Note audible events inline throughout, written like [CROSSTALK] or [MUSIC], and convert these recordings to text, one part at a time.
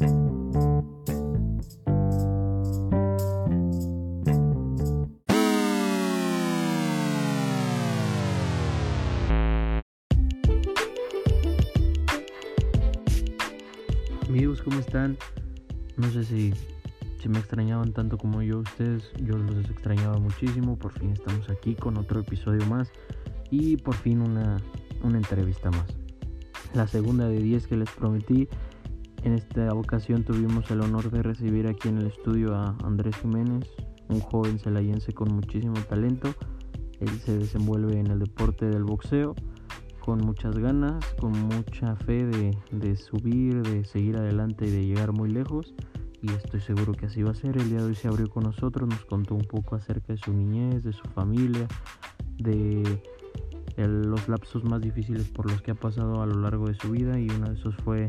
Amigos, ¿cómo están? No sé si, si me extrañaban tanto como yo ustedes, yo los extrañaba muchísimo, por fin estamos aquí con otro episodio más y por fin una, una entrevista más. La segunda de 10 que les prometí, en esta ocasión tuvimos el honor de recibir aquí en el estudio a Andrés Jiménez, un joven celayense con muchísimo talento. Él se desenvuelve en el deporte del boxeo con muchas ganas, con mucha fe de, de, subir, de seguir adelante y de llegar muy lejos. Y estoy seguro que así va a ser. El día de hoy se abrió con nosotros, nos contó un poco acerca de su niñez, de su familia, de el, los lapsos más difíciles por los que ha pasado a lo largo de su vida. Y uno de esos fue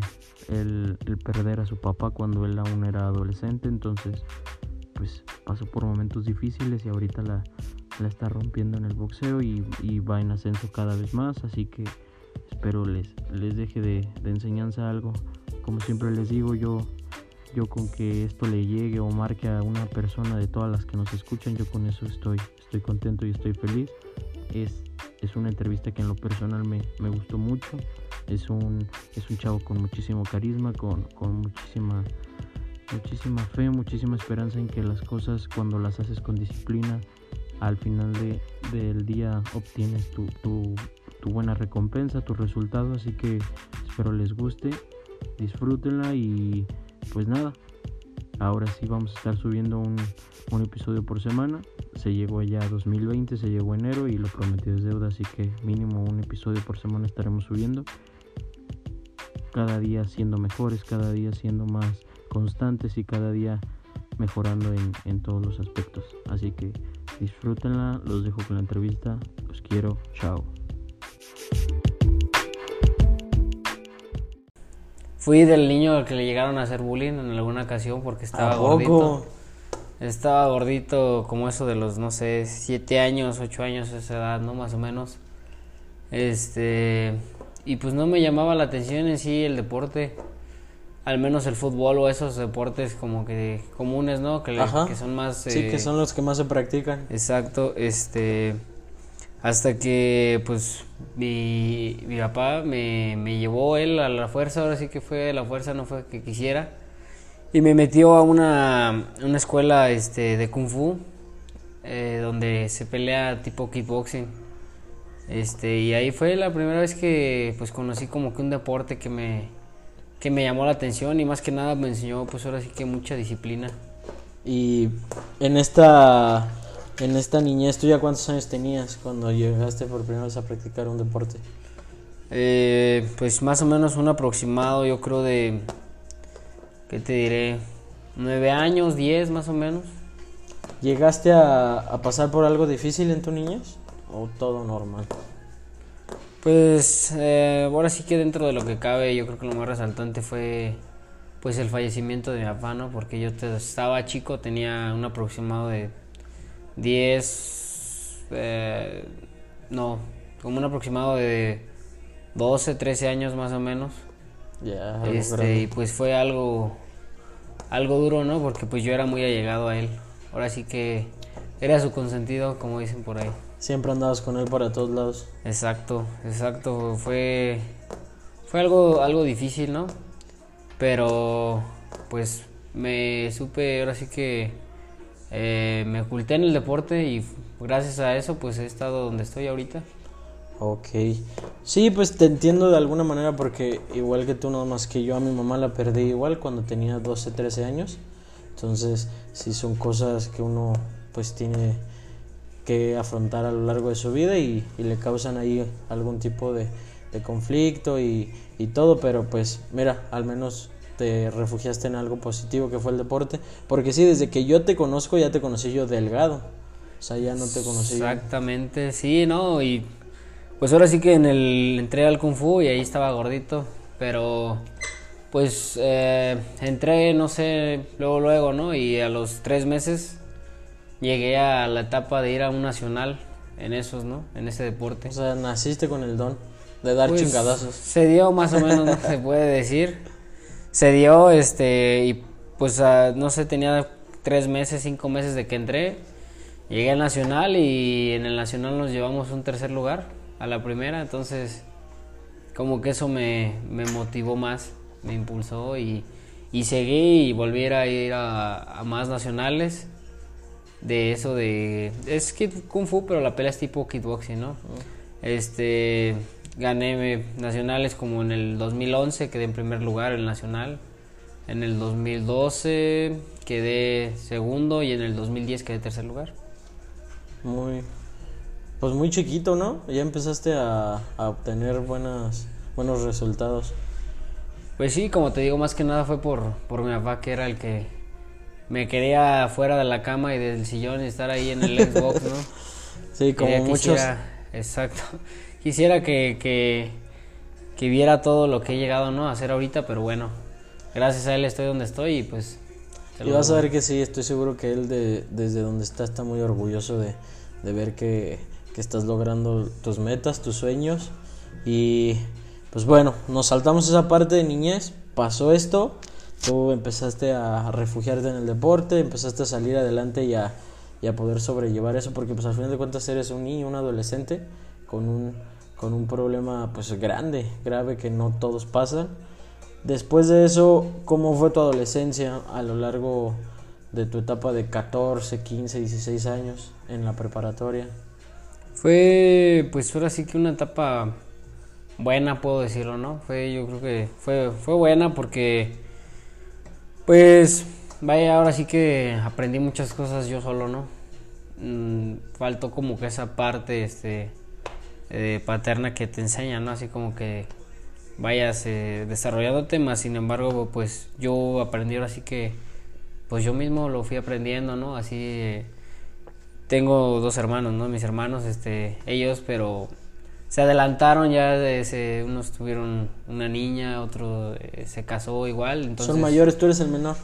el, perder a su papá cuando él aún era adolescente. Entonces, pues pasó por momentos difíciles y ahorita la, la está rompiendo en el boxeo y, y, va en ascenso cada vez más, así que espero les, les deje de, de, enseñanza algo. Como siempre les digo, yo, yo con que esto le llegue o marque a una persona de todas las que nos escuchan, yo con eso estoy, estoy contento y estoy feliz. Es, es una entrevista que en lo personal me, me gustó mucho. Es un, es un chavo con muchísimo carisma, con, con muchísima, muchísima fe, muchísima esperanza en que las cosas cuando las haces con disciplina al final de, del día obtienes tu, tu, tu, buena recompensa, tu resultado. Así que espero les guste, disfrútenla y pues nada. Ahora sí vamos a estar subiendo un, un episodio por semana. Se llegó ya 2020, se llegó enero y lo prometido es deuda, así que mínimo un episodio por semana estaremos subiendo. Cada día siendo mejores, cada día siendo más constantes y cada día mejorando en, en todos los aspectos. Así que disfrútenla, los dejo con la entrevista, los quiero, chao. Fui del niño al que le llegaron a hacer bullying en alguna ocasión porque estaba gordito. Estaba gordito como eso de los, no sé, 7 años, 8 años, esa edad, ¿no? Más o menos. Este. Y pues no me llamaba la atención en sí el deporte al menos el fútbol o esos deportes como que comunes, ¿no? Que, que son más... Eh, sí, que son los que más se practican. Exacto, este... Hasta que pues mi, mi papá me, me, llevó él a la fuerza, ahora sí que fue la fuerza, no fue que quisiera. Y me metió a una, una escuela este, de kung fu, eh, donde se pelea tipo kickboxing. Este, y ahí fue la primera vez que pues conocí como que un deporte que me, que me llamó la atención y más que nada me enseñó pues ahora sí que mucha disciplina. Y en esta en esta niñez, ¿tú ya cuántos años tenías cuando llegaste por primera vez a practicar un deporte? Eh, pues más o menos un aproximado, yo creo de, ¿qué te diré? Nueve años, diez más o menos. ¿Llegaste a, a pasar por algo difícil en tu niñez o todo normal? Pues eh, ahora sí que dentro de lo que cabe, yo creo que lo más resaltante fue pues el fallecimiento de mi papá, ¿no? Porque yo te, estaba chico, tenía un aproximado de 10, eh, no, como un aproximado de 12, 13 años más o menos. Ya. este, y pues fue algo, algo duro, ¿no? Porque pues yo era muy allegado a él. Ahora sí que era su consentido, como dicen por ahí. Siempre andabas con él para todos lados. Exacto, exacto. Fue, fue algo, algo difícil, ¿no? Pero, pues, me supe, ahora sí que eh, me oculté en el deporte y gracias a eso, pues, he estado donde estoy ahorita. Ok. Sí, pues te entiendo de alguna manera porque igual que tú, nada más que yo a mi mamá la perdí igual cuando tenía 12, 13 años. Entonces, sí son cosas que uno pues tiene que afrontar a lo largo de su vida y, y le causan ahí algún tipo de, de conflicto y, y, todo, pero pues mira, al menos te refugiaste en algo positivo que fue el deporte, porque sí, desde que yo te conozco ya te conocí yo delgado, o sea, ya no te conocí. Exactamente, yo. sí, no, y pues ahora sí que en el entré al kung fu y ahí estaba gordito, pero pues eh, entré, no sé, luego, luego, ¿no? Y a los tres meses llegué a la etapa de ir a un nacional en esos, ¿no? En ese deporte. O sea, naciste con el don de dar pues, chingadazos. Se dio más o menos, no [LAUGHS] se puede decir. Se dio, este, y pues ah, no sé, tenía tres meses, cinco meses de que entré. Llegué al Nacional y en el Nacional nos llevamos un tercer lugar a la primera, entonces como que eso me, me motivó más, me impulsó y, y seguí y volví a ir a, a más nacionales. De eso de es kung fu pero la pelea es tipo kickboxing no este gané nacionales como en el 2011 quedé en primer lugar en el nacional en el 2012 quedé segundo y en el 2010 quedé tercer lugar Muy. Pues muy chiquito, ¿no? Ya empezaste a, a obtener buenas, buenos resultados. pues sí como te digo más que nada fue por por mi papá que era el que me quería fuera de la cama y del sillón y estar ahí en el Xbox no [LAUGHS] Sí, como Quería- muchos. exacto. Quisiera que, que, que viera todo lo que he llegado ¿no? a hacer ahorita, pero bueno, gracias a él estoy donde estoy y pues... Y lo vas a ver que sí, estoy seguro que él de, desde donde está está muy orgulloso de, de ver que, que estás logrando tus metas, tus sueños. Y pues bueno, nos saltamos esa parte de niñez, pasó esto, tú empezaste a refugiarte en el deporte, empezaste a salir adelante y a, y a poder sobrellevar eso, porque pues al final de cuentas eres un niño, un adolescente con un, con un problema pues grande, grave que no todos pasan. Después de eso, ¿cómo fue tu adolescencia a lo largo de tu etapa de 14, 15, 16 años en la preparatoria? Fue pues ahora sí que una etapa buena, puedo decirlo, ¿no? Fue, yo creo que fue, fue buena porque pues vaya, ahora sí que aprendí muchas cosas yo solo, ¿no? Mm, faltó como que esa parte este eh, paterna que te enseña, ¿no? Así como que vayas eh, desarrollando temas, sin embargo, pues yo aprendí ahora sí que pues yo mismo lo fui aprendiendo, ¿no? Así eh, tengo dos hermanos, ¿no? Mis hermanos, este, ellos, pero se adelantaron ya, de ese- unos tuvieron una niña, otro eh, se casó igual, entonces... Son mayores, tú eres el menor.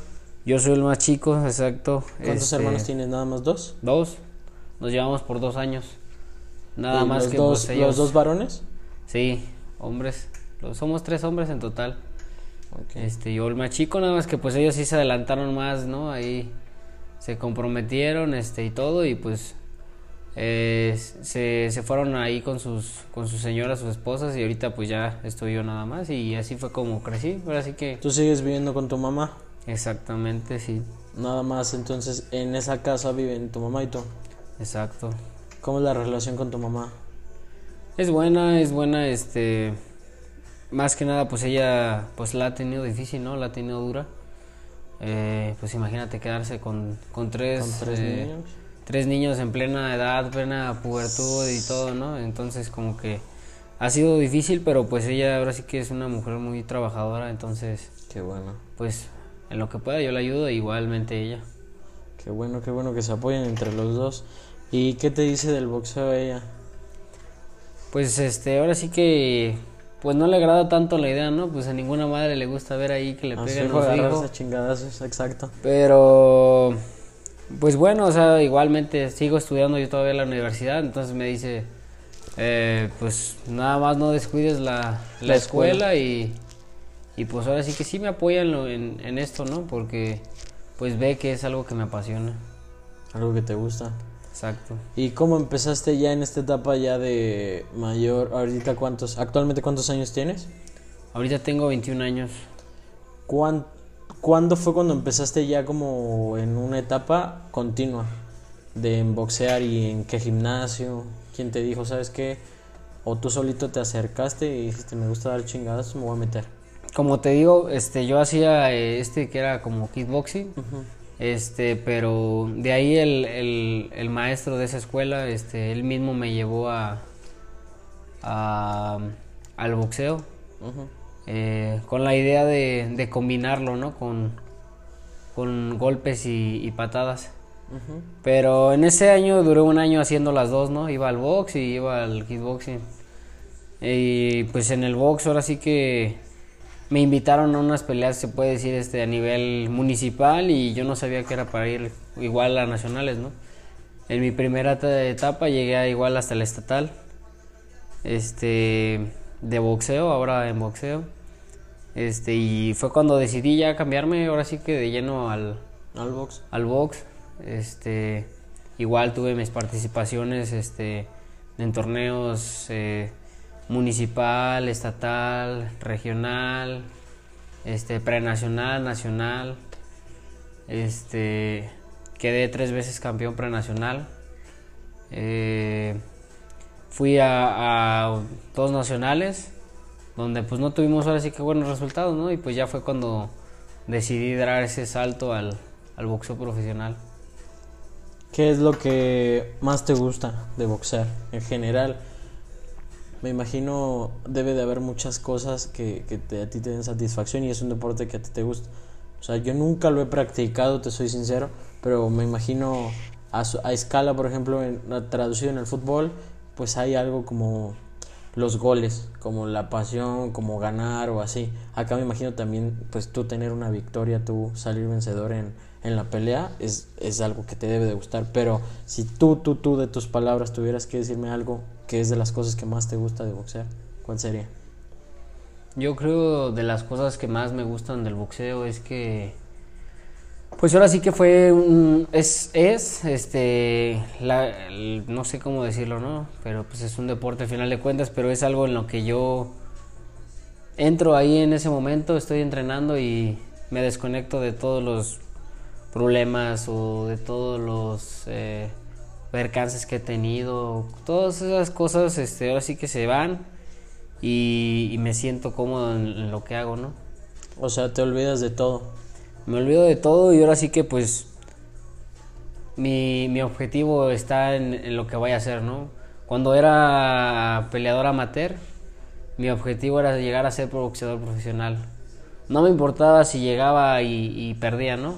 Yo soy el más chico, exacto. ¿Cuántos este, hermanos tienes? ¿Nada más dos? Dos. Nos llevamos por dos años. Nada ¿Y más los que dos, pues, ellos... ¿Los dos varones? Sí, hombres. Somos tres hombres en total. Este, yo el más chico, nada más que pues ellos sí se adelantaron más, ¿no? Ahí se comprometieron, este, y todo, y pues eh, se, se fueron ahí con sus, con sus señoras, sus esposas, y ahorita pues ya estoy yo nada más, y así fue como crecí, ahora sí que... ¿Tú sigues viviendo con tu mamá? Exactamente, sí, Nada más, entonces en esa casa viven tu mamá y tú. exacto. ¿Cómo es la relación con tu mamá? Es buena, es buena, este... Más que nada, pues ella, pues la ha tenido difícil, ¿no? La ha tenido dura. Eh, pues imagínate quedarse con, con tres... ¿Con tres eh, niños? tres niños en plena edad, plena pubertud y todo, ¿no? Entonces como que ha sido difícil, pero pues ella ahora sí que es una mujer muy trabajadora, entonces Qué bueno. pues en lo que pueda yo la ayudo, igualmente ella. Qué bueno, qué bueno que se apoyen entre los dos. ¿Y qué te dice del boxeo ella? Pues este, ahora sí que pues no le agrada tanto la idea, ¿no? Pues a ninguna madre le gusta ver ahí que le A peguen hijo a su hijo. agarrarse a chingadazos, exacto. Pero, pues bueno, o sea, igualmente sigo estudiando yo todavía en la universidad, entonces me dice, eh, pues nada más no descuides la, la La escuela, y, y pues ahora sí que sí me apoya en, lo- en, en esto, ¿no? Porque pues ve que es algo que me apasiona. Algo que te gusta. Exacto. ¿Y cómo empezaste ya en esta etapa ya de mayor? Ahorita cuántos, actualmente cuántos años tienes? Ahorita tengo 21 años. ¿Cuán- ¿Cuándo fue cuando empezaste ya como en una etapa continua de en boxear y en qué gimnasio? ¿Quién te dijo, sabes qué? O tú solito te acercaste y dijiste, me gusta dar chingadas, me voy a meter. Como te digo, este, yo hacía eh, este que era como kickboxing. Este, pero de ahí el, el, el maestro de esa escuela, este, él mismo me llevó a, a- al boxeo eh, con la idea de, de combinarlo, ¿no? Con, con golpes y, y patadas. Pero en ese año duré un año haciendo las dos, ¿no? Iba al box y iba al kickboxing. Y pues en el box ahora sí que me invitaron a unas peleas, se puede decir, este, a nivel municipal y yo no sabía que era para ir igual a nacionales, ¿no? En mi primera eta- etapa llegué a igual hasta el estatal, este, de boxeo, ahora en boxeo. Este, y fue cuando decidí ya cambiarme, ahora sí que de lleno al, Al box. al box. Este, igual tuve mis participaciones este, en torneos eh, municipal, estatal, regional, este, prenacional, nacional. Este, quedé tres veces campeón prenacional. Eh, fui a, dos nacionales donde pues no tuvimos ahora sí que buenos resultados, ¿no? Y pues ya fue cuando decidí dar ese salto al, al boxeo profesional. ¿Qué es lo que más te gusta de boxear en general? Me imagino debe de haber muchas cosas que, te- a ti te den satisfacción y es un deporte que a ti te gusta. O sea, yo nunca lo he practicado, te soy sincero, pero me imagino a escala, por ejemplo, en, traducido en el fútbol, pues hay algo como los goles, como la pasión, como ganar o así. Acá me imagino también, pues tú tener una victoria, tú salir vencedor en, en la pelea, es, es algo que te debe de gustar. Pero si tú, tú, tú de tus palabras tuvieras que decirme algo que es de las cosas que más te gusta de boxear, ¿cuál sería? Yo creo de las cosas que más me gustan del boxeo es que pues ahora sí que fue un es es este no sé cómo decirlo, ¿no? Pero pues es un deporte al final de cuentas, pero es algo en lo que yo entro ahí en ese momento, estoy entrenando y me desconecto de todos los problemas o de todos los eh, percances que he tenido, todas esas cosas este ahora sí que se van y, y me siento cómodo en, en lo que hago, ¿no? O sea, te olvidas de todo. Me olvido de todo y ahora sí que pues mi, mi objetivo está en, en lo que voy a hacer, ¿no? Cuando era peleador amateur, mi objetivo era llegar a ser boxeador profesional. No me importaba si llegaba y, y perdía, ¿no?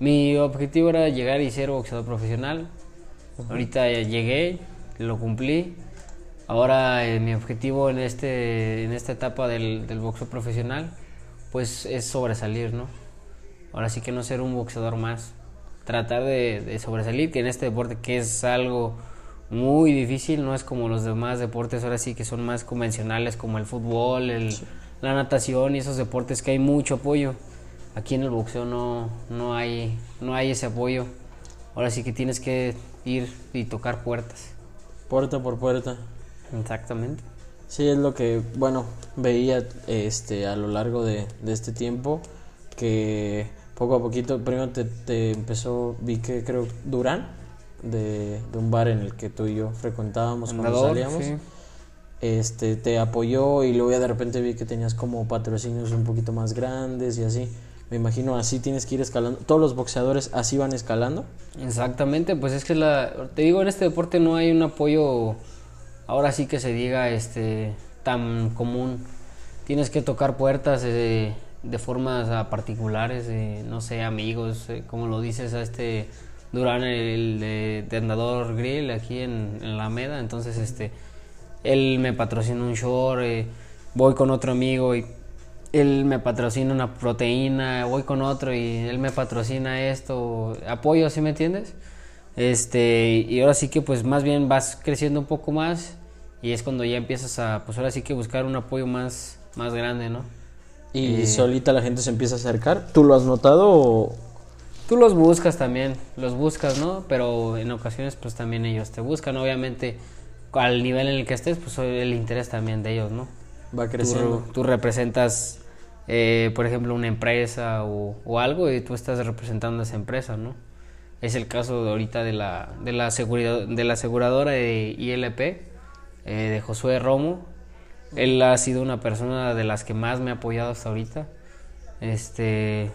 Mi objetivo era llegar y ser boxeador profesional. Ahorita ya llegué, lo cumplí. Ahora eh, mi objetivo en, este, en esta etapa del, del boxeo profesional, pues es sobresalir, ¿no? Ahora sí que no ser un boxeador más. Tratar de, de sobresalir, que en este deporte que es algo muy difícil, no es como los demás deportes, ahora sí que son más convencionales como el fútbol, el, la natación y esos deportes que hay mucho apoyo. Aquí en el boxeo no, no, hay, no hay ese apoyo. Ahora sí que tienes que ir y tocar puertas. Puerta por puerta. Exactamente. Sí, es lo que, bueno, veía este, a lo largo de, de este tiempo, que poco a poquito, primero te, te empezó, vi que creo Durán, de, de un bar en el que tú y yo frecuentábamos cuando salíamos, sí. este, te apoyó y luego ya de repente vi que tenías como patrocinios un poquito más grandes y así. Me imagino así tienes que ir escalando. Todos los boxeadores así van escalando. Exactamente, pues es que la, te digo, en este deporte no hay un apoyo, ahora sí que se diga, este, tan común. Tienes que tocar puertas eh, de formas ah, particulares, eh, no sé, amigos, eh, como lo dices a este Durán, el de, de Andador Grill, aquí en, la Alameda, entonces este, él me patrocina un short, eh, voy con otro amigo y él me patrocina una proteína, voy con otro y él me patrocina esto, apoyo, ¿sí me entiendes? Este, y ahora sí que pues más bien vas creciendo un poco más y es cuando ya empiezas a, pues ahora sí que buscar un apoyo más, más grande, ¿no? Y Eh. solita la gente se empieza a acercar. ¿Tú lo has notado o, Tú los buscas también, los buscas, ¿no? Pero en ocasiones pues también ellos te buscan, obviamente al nivel en el que estés, pues el interés también de ellos, ¿no? va creciendo? Tú, tú representas, eh, por ejemplo, una empresa o, algo y tú estás representando a esa empresa, ¿no? Es el caso de ahorita de la, de la, seguridad, de la aseguradora de ILP, eh, de Josué Romo. Él ha sido una persona de las que más me ha apoyado hasta ahorita. Este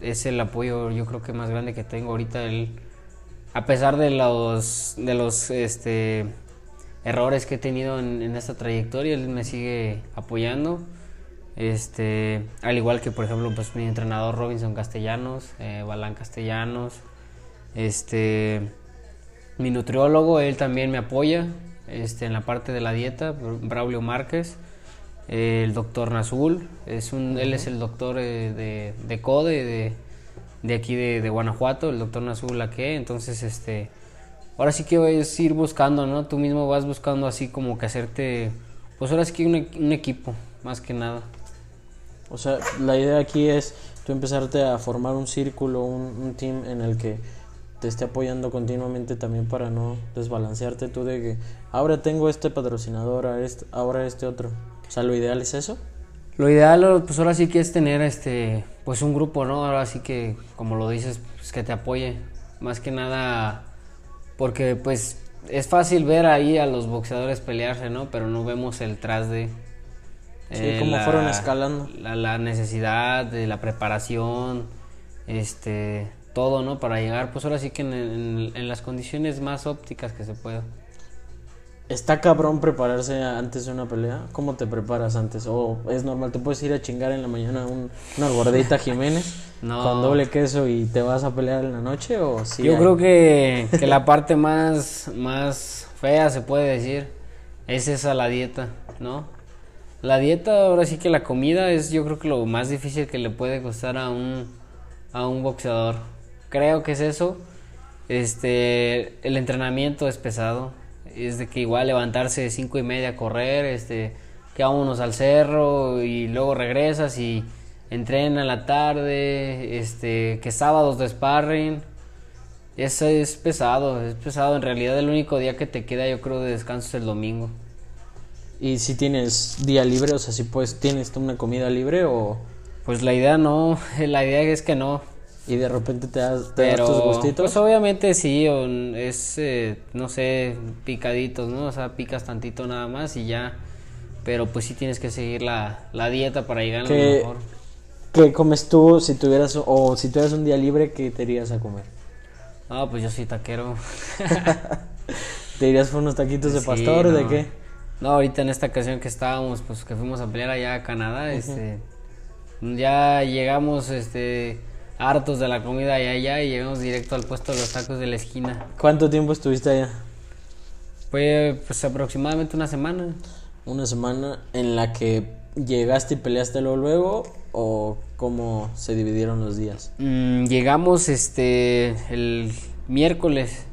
es el apoyo yo creo que más grande que tengo ahorita. Él, a pesar de los, de los este, errores que he tenido en, en esta trayectoria, él me sigue apoyando. Este, al igual que por ejemplo pues mi entrenador Robinson Castellanos, eh, Balán Castellanos, este, mi nutriólogo, él también me apoya este, en la parte de la dieta, Braulio Márquez, eh, el doctor Nazul, es un, él es el doctor eh, de, de CODE, de, de aquí de, de Guanajuato, el doctor Nazul Laque, entonces este, ahora sí que es ir buscando, ¿no? Tú mismo vas buscando así como que hacerte, pues ahora sí que un, un equipo, más que nada. O sea, la idea aquí es tú empezarte a formar un círculo, un, team en el que te esté apoyando continuamente también para no desbalancearte tú de que ahora tengo este patrocinador, ahora este, ahora este otro. O sea, lo ideal es eso. Lo ideal, pues ahora sí que es tener este, pues un grupo, ¿no? Ahora sí que, como lo dices, pues que te apoye. Más que nada, porque pues es fácil ver ahí a los boxeadores pelearse, ¿no? Pero no vemos el tras de... Sí, eh, cómo la- fueron escalando. La, la necesidad de la preparación, este, todo, ¿no? Para llegar, pues ahora sí que en, en- en las condiciones más ópticas que se pueda. ¿Está cabrón prepararse antes de una pelea? ¿Cómo te preparas antes? ¿O es normal? ¿Te puedes ir a chingar en la mañana un- una gordita Jiménez [LAUGHS] No. con doble queso y te vas a pelear en la noche? ¿O sí Yo hay? creo que, [LAUGHS] que la parte más, más fea, se puede decir, es esa la dieta, ¿no? La dieta, ahora sí que la comida es yo creo que lo más difícil que le puede costar a un, a un boxeador. Creo que es eso. Este, el entrenamiento es pesado. Es de que igual levantarse de cinco y media a correr, este, que vámonos al cerro y luego regresas y entrena en la tarde, este, que sábados de sparring. Eso es pesado, es pesado. En realidad el único día que te queda yo creo de descanso es el domingo. ¿Y si tienes día libre? O sea, si puedes, ¿tienes una comida libre o...? Pues la idea no, [LAUGHS] la idea es que no. Y de repente te das, te das Pero, tus gustitos. pues obviamente sí, o es, eh, no sé, picaditos, ¿no? O sea, picas tantito nada más y ya. Pero pues sí tienes que seguir la, la dieta para llegar a lo ¿Qué, mejor. ¿Qué comes tú si tuvieras, o si tuvieras un día libre, qué te irías a comer? No, pues yo soy taquero. [LAUGHS] ¿Te irías por unos taquitos de Sí, pastor o de qué? No, ahorita en esta ocasión que estábamos, pues que fuimos a pelear allá a Canadá, este, ya llegamos, este, hartos de la comida allá, allá y llegamos directo al puesto de los tacos de la esquina. ¿Cuánto tiempo estuviste allá? Fue, pues, aproximadamente una semana. ¿Una semana en la que llegaste y peleaste luego, luego o cómo se dividieron los días? Mm, llegamos, este, el miércoles,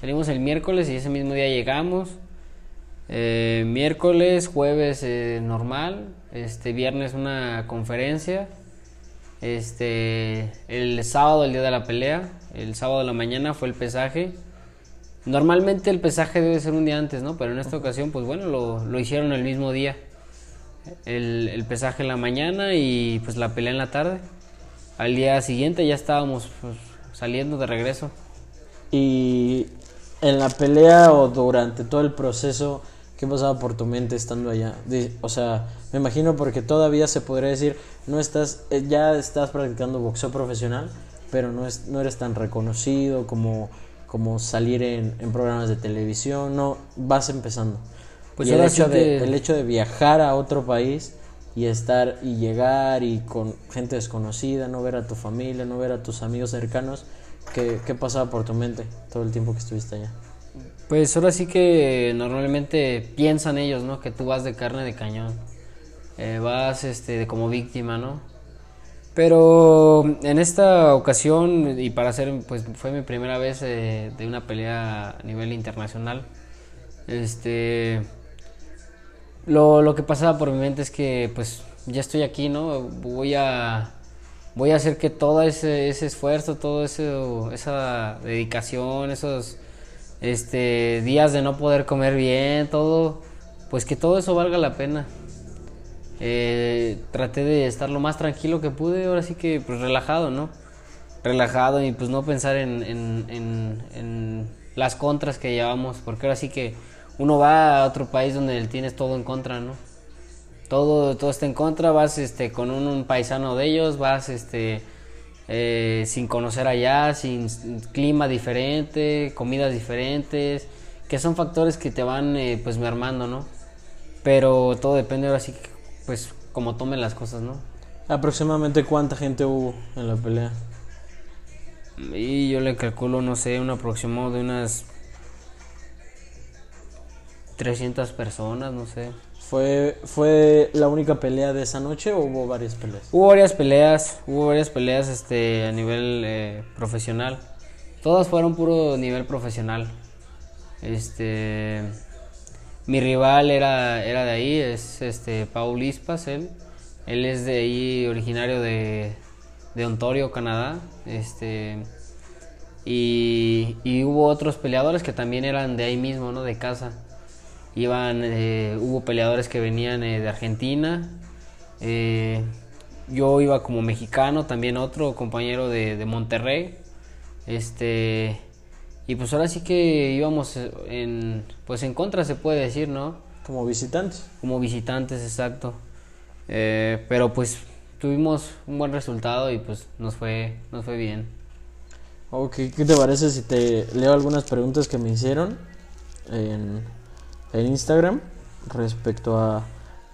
salimos el miércoles y ese mismo día llegamos. Eh, miércoles, jueves eh, normal, este viernes una conferencia, este el sábado el día de la pelea, el sábado de la mañana fue el pesaje. Normalmente el pesaje debe ser un día antes, ¿no? Pero en esta ocasión, pues bueno, lo, lo hicieron el mismo día. El, el pesaje en la mañana y pues la pelea en la tarde. Al día siguiente ya estábamos pues, saliendo de regreso. Y en la pelea o durante todo el proceso, ¿qué pasaba por tu mente estando allá? Di- O sea, me imagino porque todavía se podría decir, no estás, eh, ya estás practicando boxeo profesional, pero no, es, no eres tan reconocido como, como salir en, en programas de televisión, no, vas empezando. Pues y el hecho, de, que- el hecho de viajar a otro país y estar y llegar y con gente desconocida, no ver a tu familia, no ver a tus amigos cercanos, ¿qué, qué pasaba por tu mente todo el tiempo que estuviste allá? Pues ahora sí que normalmente piensan ellos, ¿no? Que tú vas de carne de cañón. Eh, vas este, como víctima, ¿no? Pero en esta ocasión, y para hacer, pues fue mi primera vez eh, de una pelea a nivel internacional. Este. Lo, lo que pasaba por mi mente es que, pues, ya estoy aquí, ¿no? Voy a. Voy a hacer que todo ese, ese esfuerzo, eso, esa dedicación, esos este, días de no poder comer bien, todo, pues que todo eso valga la pena. Eh, traté de estar lo más tranquilo que pude, ahora sí que pues relajado, ¿no? Relajado y pues no pensar en, en- en- las contras que llevamos, porque ahora sí que uno va a otro país donde tienes todo en contra, ¿no? Todo, todo está en contra, vas este, con un, un paisano de ellos, vas este, eh, sin conocer allá, sin clima diferente, comidas diferentes, que son factores que te van eh, pues mermando, ¿no? Pero todo depende ahora sí, pues como tomen las cosas, ¿no? ¿Aproximadamente cuánta gente hubo en la pelea? Y yo le calculo, no sé, un aproximado de unas 300 personas, no sé. ¿Fue, ¿Fue la única pelea de esa noche o hubo varias peleas? Hubo varias peleas, hubo varias peleas este, a nivel eh, profesional. Todas fueron puro nivel profesional. Este, mi rival era, era de ahí, es este Paul Ispas, él. Él es de ahí, originario de, de Ontario, Canadá. Este, y, y hubo otros peleadores que también eran de ahí mismo, ¿no? De casa. Iban, eh, hubo peleadores que venían eh, de Argentina. Eh, yo iba como mexicano, también otro compañero de, de Monterrey. Este, y pues ahora sí que íbamos en, pues en contra se puede decir, ¿no? Como visitantes. Como visitantes, exacto. Eh, pero pues tuvimos un buen resultado y pues nos fue, nos fue bien. Ok, ¿qué te parece si te leo algunas preguntas que me hicieron en, en Instagram respecto a...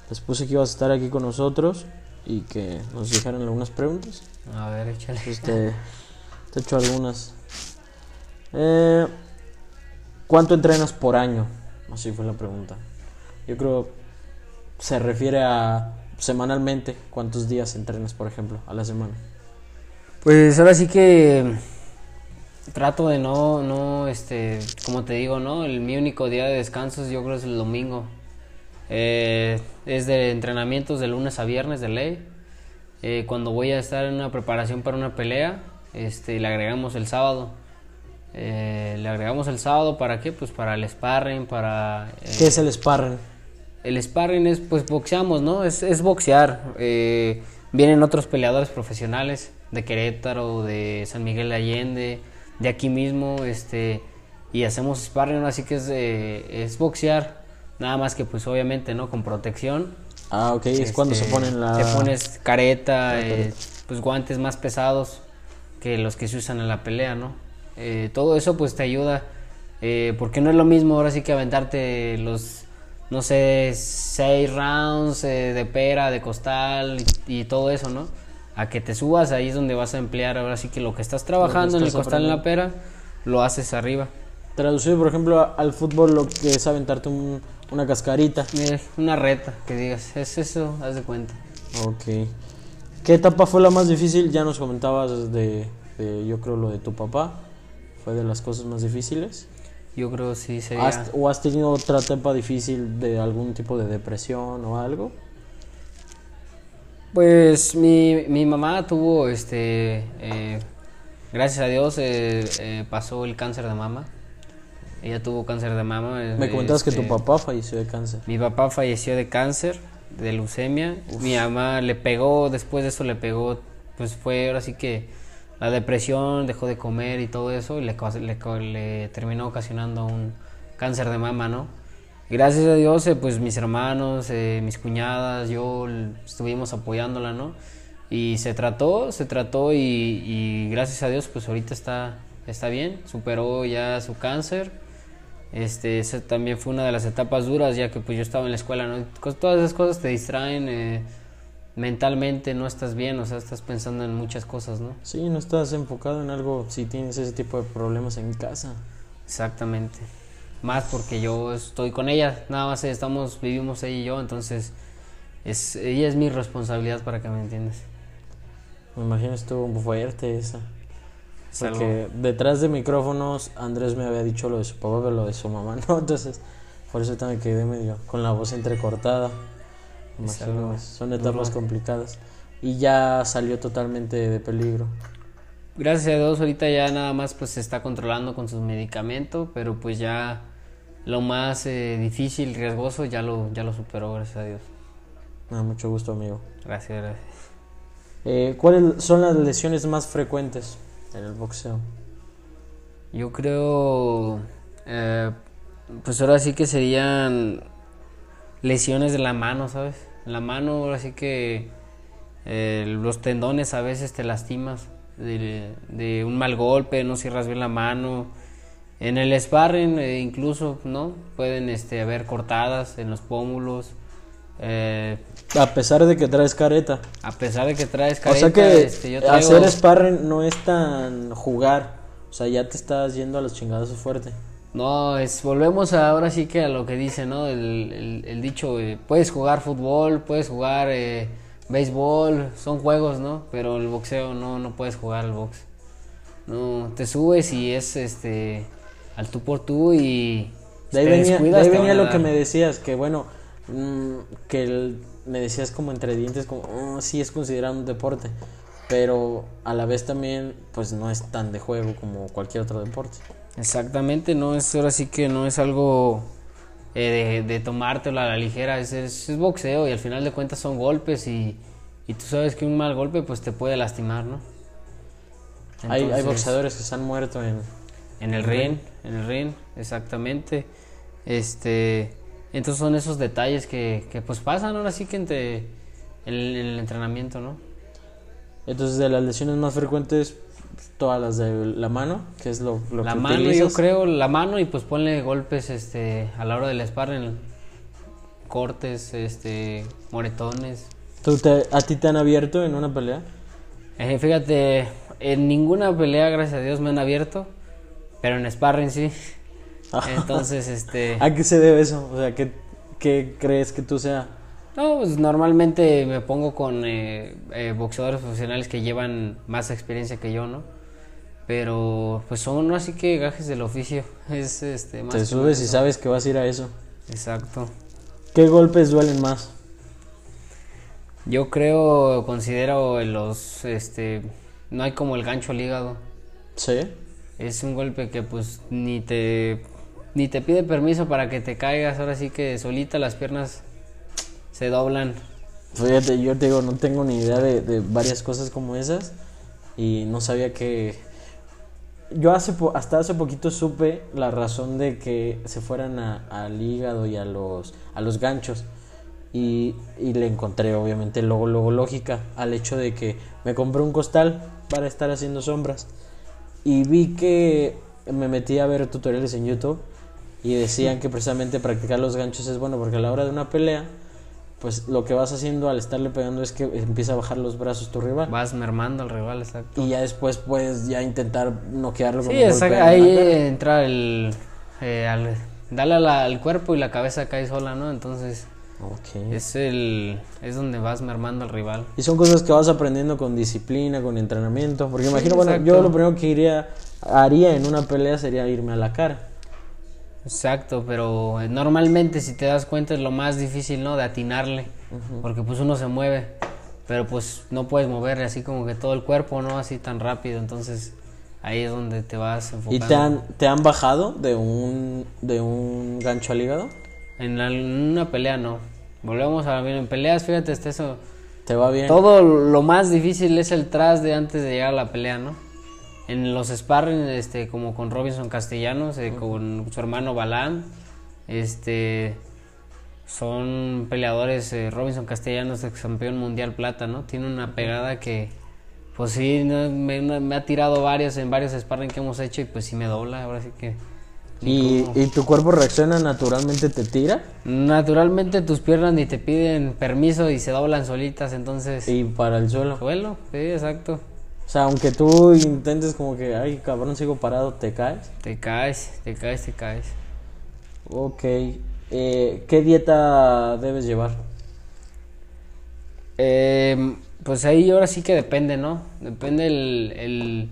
Les puse que ibas a estar aquí con nosotros y que nos dijeran algunas preguntas. A ver, échale. Pues te, te he hecho algunas. Eh, ¿Cuánto entrenas por año? Así fue la pregunta. Yo creo se refiere a semanalmente. ¿Cuántos días entrenas, por ejemplo, a la semana? Pues ahora sí que trato de no, no, este, como te digo, ¿no? El, mi único día de descanso yo creo es el domingo. Eh, es de entrenamientos de lunes a viernes de ley. Eh, cuando voy a estar en una preparación para una pelea, este, le agregamos el sábado. Eh, le agregamos el sábado para qué? Pues para el sparring, para... eh, ¿Qué es el sparring? el sparring es, pues boxeamos, ¿no? Es, es boxear. Eh, vienen otros peleadores profesionales de Querétaro, de San Miguel de Allende, de aquí mismo, este, y hacemos sparring, ¿no? así que es, eh, es boxear. Nada más que, pues obviamente, ¿no? Con protección. Ah, ok, es cuando se Este, ponen la... Te pones careta, La eh, careta. pues guantes más pesados que los que se usan en la pelea, ¿no? Eh, todo eso pues te ayuda, eh, porque no es lo mismo ahora sí que aventarte los, no sé, seis rounds eh, de pera, de costal y, y todo eso, ¿no? A que te subas, ahí es donde vas a emplear ahora sí que lo que estás trabajando en el costal, en la pera, lo haces arriba. Traducido, por ejemplo, al fútbol lo que es aventarte un- una cascarita. Eh, una reta, que digas, es eso, haz de cuenta. Ok. ¿Qué etapa fue la más difícil? Ya nos comentabas de, de, yo creo, lo de tu papá. Fue de las cosas más difíciles. Yo creo sí sería... ¿Has- ¿O has tenido otra etapa difícil de algún tipo de depresión o algo? Pues mi, mi mamá tuvo, este, eh, gracias a Dios, eh, eh, pasó el cáncer de mama. Ella tuvo cáncer de mama. eh, Me comentabas que tu este, papá falleció de cáncer. Mi papá falleció de cáncer, de leucemia. Mi mamá le pegó, después de eso le pegó, pues fue ahora sí que la depresión, dejó de comer y todo eso, y le, le, le terminó ocasionando un cáncer de mama, ¿no? Gracias a Dios, eh, pues mis hermanos, eh, mis cuñadas, yo estuvimos apoyándola, ¿no? Y se trató, se trató y, y gracias a Dios, pues ahorita está, está bien, superó ya su cáncer. Este, esa también fue una de las etapas duras, ya que pues yo estaba en la escuela, ¿no? Todas esas cosas te distraen, eh, mentalmente no estás bien, o sea, estás pensando en muchas cosas, ¿no? Sí, no estás enfocado en algo si tienes ese tipo de problemas en casa. Exactamente. Más porque yo estoy con ella, nada más estamos, vivimos ella y yo, entonces es, ella es mi responsabilidad para que me entiendas. Me imagino estuvo fuerte esa. Es algo- Porque detrás de micrófonos Andrés me había dicho lo de su papá, pero lo de su mamá [LAUGHS] no. Entonces, por eso también quedé medio con la voz entrecortada. Me imagino, son etapas duro. complicadas. Y ya salió totalmente de peligro. Gracias a Dios ahorita ya nada más pues se está controlando con sus medicamentos, pero pues ya lo más eh, difícil, riesgoso ya lo, ya lo superó, gracias a Dios. Da mucho gusto, amigo. Gracias, gracias. Eh, ¿Cuáles son las lesiones más frecuentes en el boxeo? Yo creo, eh, pues ahora sí que serían lesiones de la mano, ¿sabes? La mano, ahora sí que eh, los tendones a veces te lastimas de, de un mal golpe, no cierras bien la mano. En el sparring eh, incluso, ¿no? Pueden este, haber cortadas en los pómulos. eh, A pesar de que traes careta. a pesar de que traes o careta, sea que este, yo traigo- hacer sparring no es tan jugar. O sea, ya te estás yendo a los chingados fuerte. No, es, volvemos a- ahora sí que a lo que dice, ¿no? El, el- el dicho, eh, puedes jugar fútbol, puedes jugar eh, béisbol, son juegos, ¿no? Pero el boxeo no, no puedes jugar al box. No, te subes y es este al tú por tú y De ahí te venía, de ahí te venía lo que me decías, que bueno, mm, que el- me decías como entre dientes, como, "Oh, sí es considerado un deporte, pero a la vez también, pues no es tan de juego como cualquier otro deporte. Exactamente, no es ahora sí que no es algo eh, de, de tomártelo a la ligera, es, es, es boxeo y al final de cuentas son golpes y, y tú sabes que un mal golpe pues te puede lastimar, ¿no? hay, hay boxeadores que se han muerto en... En el ring, en el ring, exactamente. Este, entonces son esos detalles que, que pues pasan ahora sí que entre en el, en el entrenamiento, ¿no? Entonces de las lesiones más frecuentes, todas las de la mano, que es lo, lo la que mano, yo creo, la mano y pues ponle golpes este a la hora del sparring, cortes, este, moretones. ¿Tú te- ¿A ti te han abierto en una pelea? Eh, fíjate, en ninguna pelea, gracias a Dios, me han abierto, pero en sparring sí. [LAUGHS] Entonces, este... ¿A qué se debe eso? O sea, ¿qué, qué crees que tú sea? No, pues normalmente me pongo con eh, eh, boxeadores profesionales que llevan más experiencia que yo, ¿no? Pero pues son ¿no? así que gajes del oficio. [LAUGHS] Es este más Te subes y eso. sabes que vas a ir a eso. Exacto. ¿Qué golpes duelen más? Yo creo, considero los este no hay como el gancho al hígado. ¿Sí? Es un golpe que pues ni te ni te pide permiso para que te caigas, ahora sí que solita las piernas se doblan. Fíjate, yo te digo, no tengo ni idea de, de varias cosas como esas y no sabía que... Yo hace po- hasta hace poquito supe la razón de que se fueran a- al hígado y a los, a los ganchos y, y le encontré obviamente luego, luego lógica al hecho de que me compré un costal para estar haciendo sombras y vi que me metí a ver tutoriales en YouTube y decían que precisamente practicar los ganchos es bueno porque a la hora de una pelea pues lo que vas haciendo al estarle pegando es que empieza a bajar los brazos tu rival Vas mermando al rival, exacto. y ya después puedes ya intentar noquearlo con Sí, un golpe ahí entra el... eh, al- dale la- al cuerpo y la cabeza cae sola, ¿no? Entonces Es el es donde vas mermando al rival. Y son cosas que vas aprendiendo con disciplina, con entrenamiento. Porque imagino, bueno, yo lo primero que iría, haría en una pelea sería irme a la cara. Exacto, pero eh, normalmente si te das cuenta es lo más difícil, ¿no? De atinarle, porque pues uno se mueve, pero pues no puedes moverle así como que todo el cuerpo, ¿no? Así tan rápido, entonces ahí es donde te vas ¿Y enfocando. te han, te han bajado de un, de un gancho al hígado? En, la- en una pelea no. Volvemos a ver en peleas, fíjate, está eso. ¿Te va bien? Todo lo más difícil es el tras de antes de llegar a la pelea, ¿no? En los sparring, este, como con Robinson Castellanos, eh, con su hermano Balán, este, son peleadores, eh, Robinson Castellanos, ex campeón mundial plata, ¿no? Tiene una pegada que, pues sí, me- me ha tirado varios en varios sparring que hemos hecho y pues sí me dobla, ahora sí que... ¿Y, ¿Y tu cuerpo reacciona naturalmente, te tira? Naturalmente tus piernas ni te piden permiso y se doblan solitas, entonces... Y para el suelo. Suelo, sí, exacto. O sea, aunque tú intentes como que, ay, cabrón, sigo parado, te caes. Te caes, te caes, te caes. Ok. Eh, ¿Qué dieta debes llevar? Eh, pues ahí ahora sí que depende, ¿no? Depende el, el-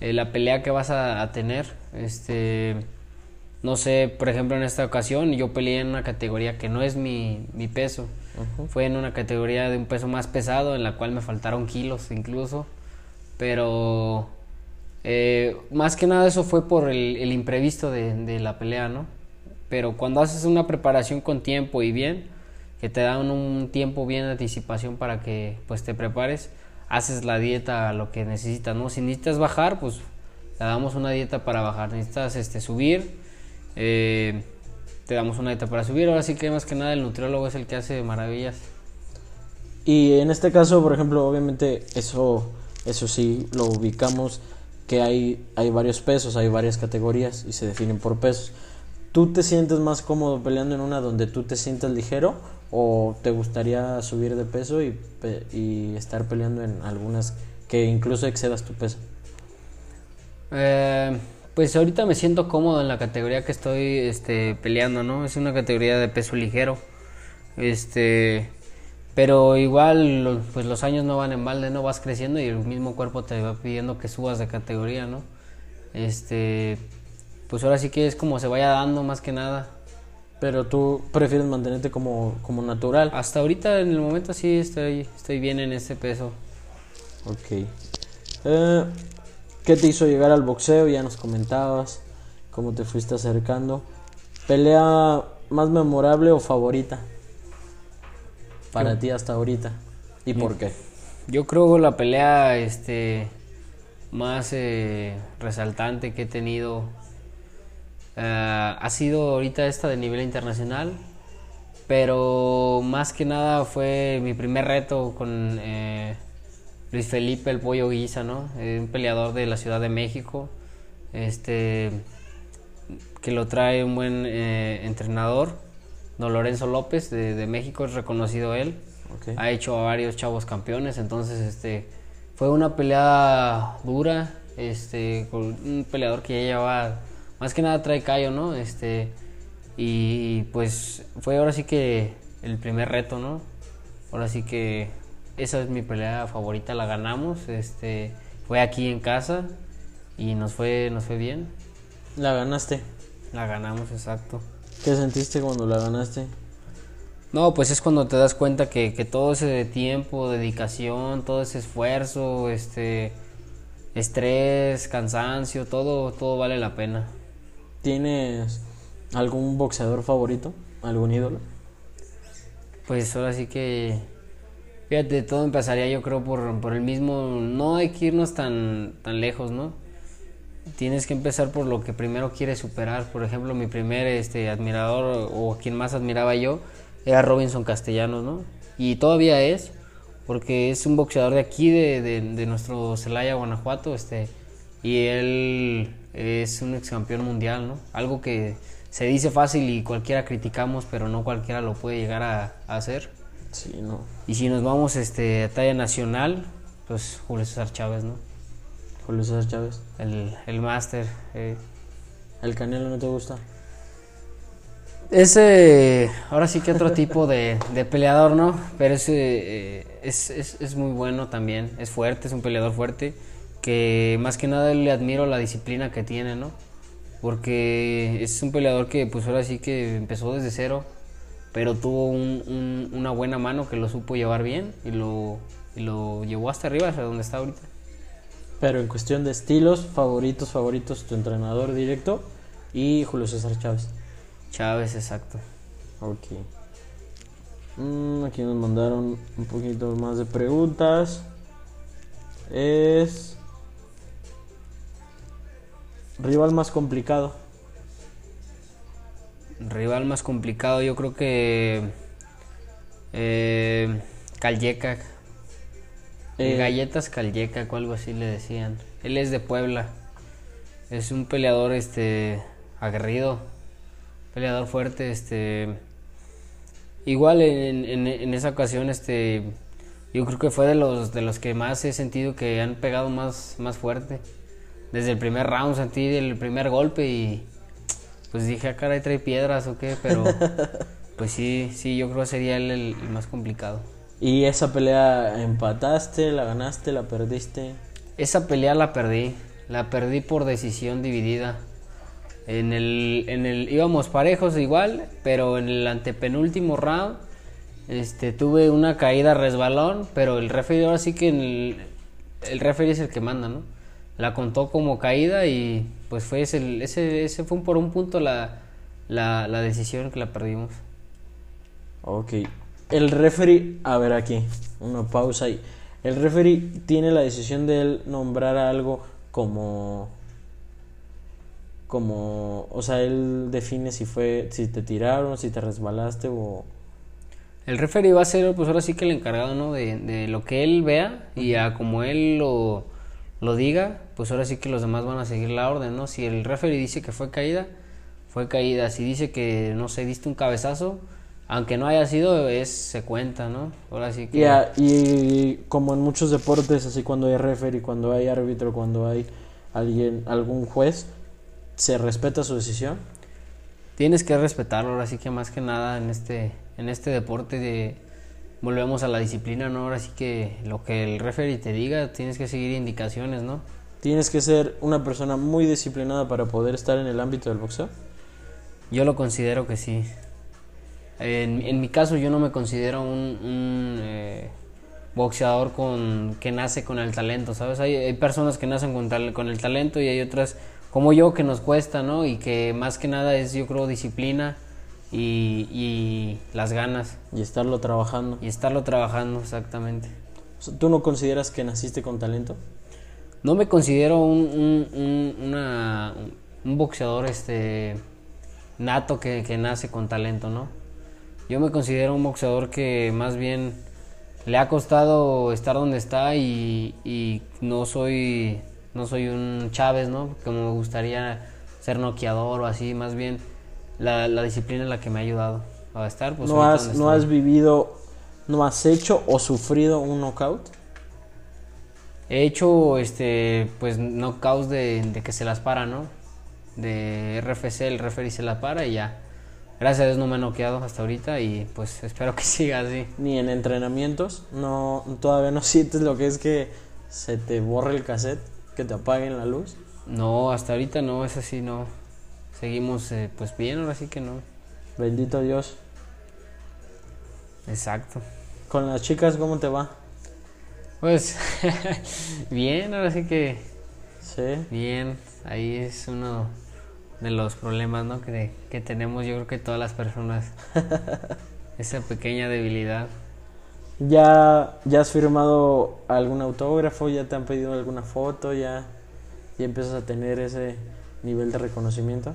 el- la pelea que vas a, a tener. Este, no sé, por ejemplo, en esta ocasión yo peleé en una categoría que no es mi, mi peso. Fue en una categoría de un peso más pesado, en la cual me faltaron kilos incluso. Pero eh, más que nada eso fue por el, el imprevisto de, de la pelea, ¿no? Pero cuando haces una preparación con tiempo y bien, que te dan un tiempo bien de anticipación para que pues te prepares, haces la dieta lo que necesitas, ¿no? Si necesitas bajar, pues te damos una dieta para bajar. Necesitas este, subir, eh, te damos una dieta para subir. Ahora sí que más que nada el nutriólogo es el que hace maravillas. Y en este caso, por ejemplo, obviamente eso, eso sí lo ubicamos que hay, hay varios pesos, hay varias categorías y se definen por pesos. ¿Tú te sientes más cómodo peleando en una donde tú te sientas ligero o te gustaría subir de peso y, y estar peleando en algunas que incluso excedas tu peso? Eh, pues ahorita me siento cómodo en la categoría que estoy este, peleando, ¿no? Es una categoría de peso ligero. Este, pero igual lo- pues los años no van en balde, no vas creciendo y el mismo cuerpo te va pidiendo que subas de categoría, ¿no? Este, pues ahora sí que es como se vaya dando más que nada. Pero tú prefieres mantenerte como, como natural. Hasta ahorita, en el momento, sí estoy, estoy bien en este peso. Ok. Eh, ¿Qué te hizo llegar al boxeo? Ya nos comentabas cómo te fuiste acercando. ¿Pelea más memorable o favorita? Para ti hasta ahorita. ¿Y por qué? Yo creo la pelea este, más eh, resaltante que he tenido eh, ha sido ahorita esta de nivel internacional, pero más que nada fue mi primer reto con eh, Luis Felipe el Pollo Guisa, ¿no? un peleador de la Ciudad de México, este, que lo trae un buen entrenador, don Lorenzo López de, de México, es reconocido él. Ha hecho a varios chavos campeones, entonces este fue una pelea dura, este con un peleador que ya lleva más que nada trae callo, ¿no? Este y pues fue ahora sí que el primer reto, ¿no? Ahora sí que esa es mi pelea favorita, la ganamos, este fue aquí en casa y nos fue nos fue bien. La ganaste. La ganamos, exacto. ¿Qué sentiste cuando la ganaste? No, pues es cuando te das cuenta que, que, todo ese tiempo, dedicación, todo ese esfuerzo, este estrés, cansancio, todo, todo vale la pena. ¿Tienes algún boxeador favorito? ¿Algún ídolo? Pues ahora sí que fíjate, todo empezaría yo creo por, por el mismo, no hay que irnos tan, tan lejos, ¿no? Tienes que empezar por lo que primero quieres superar. Por ejemplo, mi primer este, admirador o quien más admiraba yo era Robinson Castellanos, ¿no? Y todavía es, porque es un boxeador de aquí, de, de, nuestro Celaya, Guanajuato, este, y él es un ex campeón mundial, ¿no? Algo que se dice fácil y cualquiera criticamos, pero no cualquiera lo puede llegar a, hacer. Sí, no. Y si nos vamos este, a talla nacional, pues Julio César Chávez, ¿no? Julio César Chávez. El, el máster. Eh. ¿El Canelo no te gusta? Ese, ahora sí que otro [LAUGHS] tipo de, peleador, ¿no? Pero ese, eh, es, es, muy bueno también, es fuerte, es un peleador fuerte, que más que nada le admiro la disciplina que tiene, ¿no? Porque es un peleador que pues ahora sí que empezó desde cero, pero tuvo una buena mano que lo supo llevar bien y lo, y lo llevó hasta arriba, hasta donde está ahorita. Pero en cuestión de estilos, favoritos, favoritos, tu entrenador directo y Julio César Chávez. Chávez, exacto. Ok. Mm, aquí nos mandaron un poquito más de preguntas. Es. Rival más complicado. Rival más complicado, yo creo que. Eh, Calleca. Eh, Galletas Calleca o algo así le decían. Él es de Puebla. Es un peleador este aguerrido peleador fuerte, este igual en, en, esa ocasión este yo creo que fue de los de los que más he sentido que han pegado más más fuerte. Desde el primer round sentí el primer golpe y pues dije, ah, cara, trae piedras o qué, pero [LAUGHS] pues sí, sí, yo creo que sería el, el más complicado. ¿Y esa pelea empataste, la ganaste, la perdiste? Esa pelea la perdí, la perdí por decisión dividida. En el, en el íbamos parejos igual, pero en el antepenúltimo round este, tuve una caída resbalón, pero el referee ahora sí que el, el referee es el que manda, ¿no? La contó como caída y pues fue ese, ese, ese fue por un punto la, la, la decisión que la perdimos. Ok. El referee, a ver aquí, una pausa ahí. El referee tiene la decisión de él nombrar algo como como, o sea, él define si fue, si te tiraron, si te resbalaste o... El referee va a ser, pues ahora sí que el encargado, ¿no? De, de lo que él vea y a como él lo, lo diga, pues ahora sí que los demás van a seguir la orden, ¿no? Si el referee dice que fue caída, fue caída. Si dice que, no sé, diste un cabezazo, aunque no haya sido, es, se cuenta, ¿no? Ahora sí que... y como en muchos deportes, así cuando hay referee, cuando hay árbitro, cuando hay alguien, algún juez, ¿Se respeta su decisión? Tienes que respetarlo, ahora sí que más que nada en este, en este deporte de, volvemos a la disciplina, ¿no? Ahora sí que lo que el referee te diga, tienes que seguir indicaciones, ¿no? ¿Tienes que ser una persona muy disciplinada para poder estar en el ámbito del boxeo? Yo lo considero que sí. en, en mi caso yo no me considero un, un, eh, boxeador con, que nace con el talento, ¿sabes? Hay, hay personas que nacen con, tal- con el talento y hay otras como yo que nos cuesta, ¿no? Y que más que nada es yo creo disciplina y, y las ganas Y estarlo trabajando. y estarlo trabajando exactamente. ¿Tú no consideras que naciste con talento? No me considero un, un, un- una- un boxeador este nato que, que nace con talento, ¿no? Yo me considero un boxeador que más bien le ha costado estar donde está y, y no soy no soy un Chávez, ¿no? Como me gustaría ser noqueador o así, más bien la, la disciplina es la que me ha ayudado a estar. Pues, ¿No, has, ¿No has vivido, no has hecho o sufrido un knockout? He hecho, este, pues, knockouts de, de que se las para, ¿no? De RFC, el referee se la para y ya. Gracias a Dios no me he noqueado hasta ahorita y pues [LAUGHS] espero que siga así. Ni en entrenamientos. No, todavía no [LAUGHS] sientes lo que es que se te borre el cassette, que te apaguen la luz. No, hasta ahorita no, es así, no. Seguimos, eh, pues, bien, ahora sí que no. Bendito Dios. Exacto. Con las chicas, ¿cómo te va? Pues, [LAUGHS] bien, ahora sí que Sí. bien. Ahí es uno de los problemas, ¿no? Que, que tenemos, yo creo que todas las personas. [LAUGHS] Esa pequeña debilidad. ¿Ya, ¿Ya has firmado algún autógrafo? ¿Ya te han pedido alguna foto? ¿Ya, ya empiezas a tener ese nivel de reconocimiento?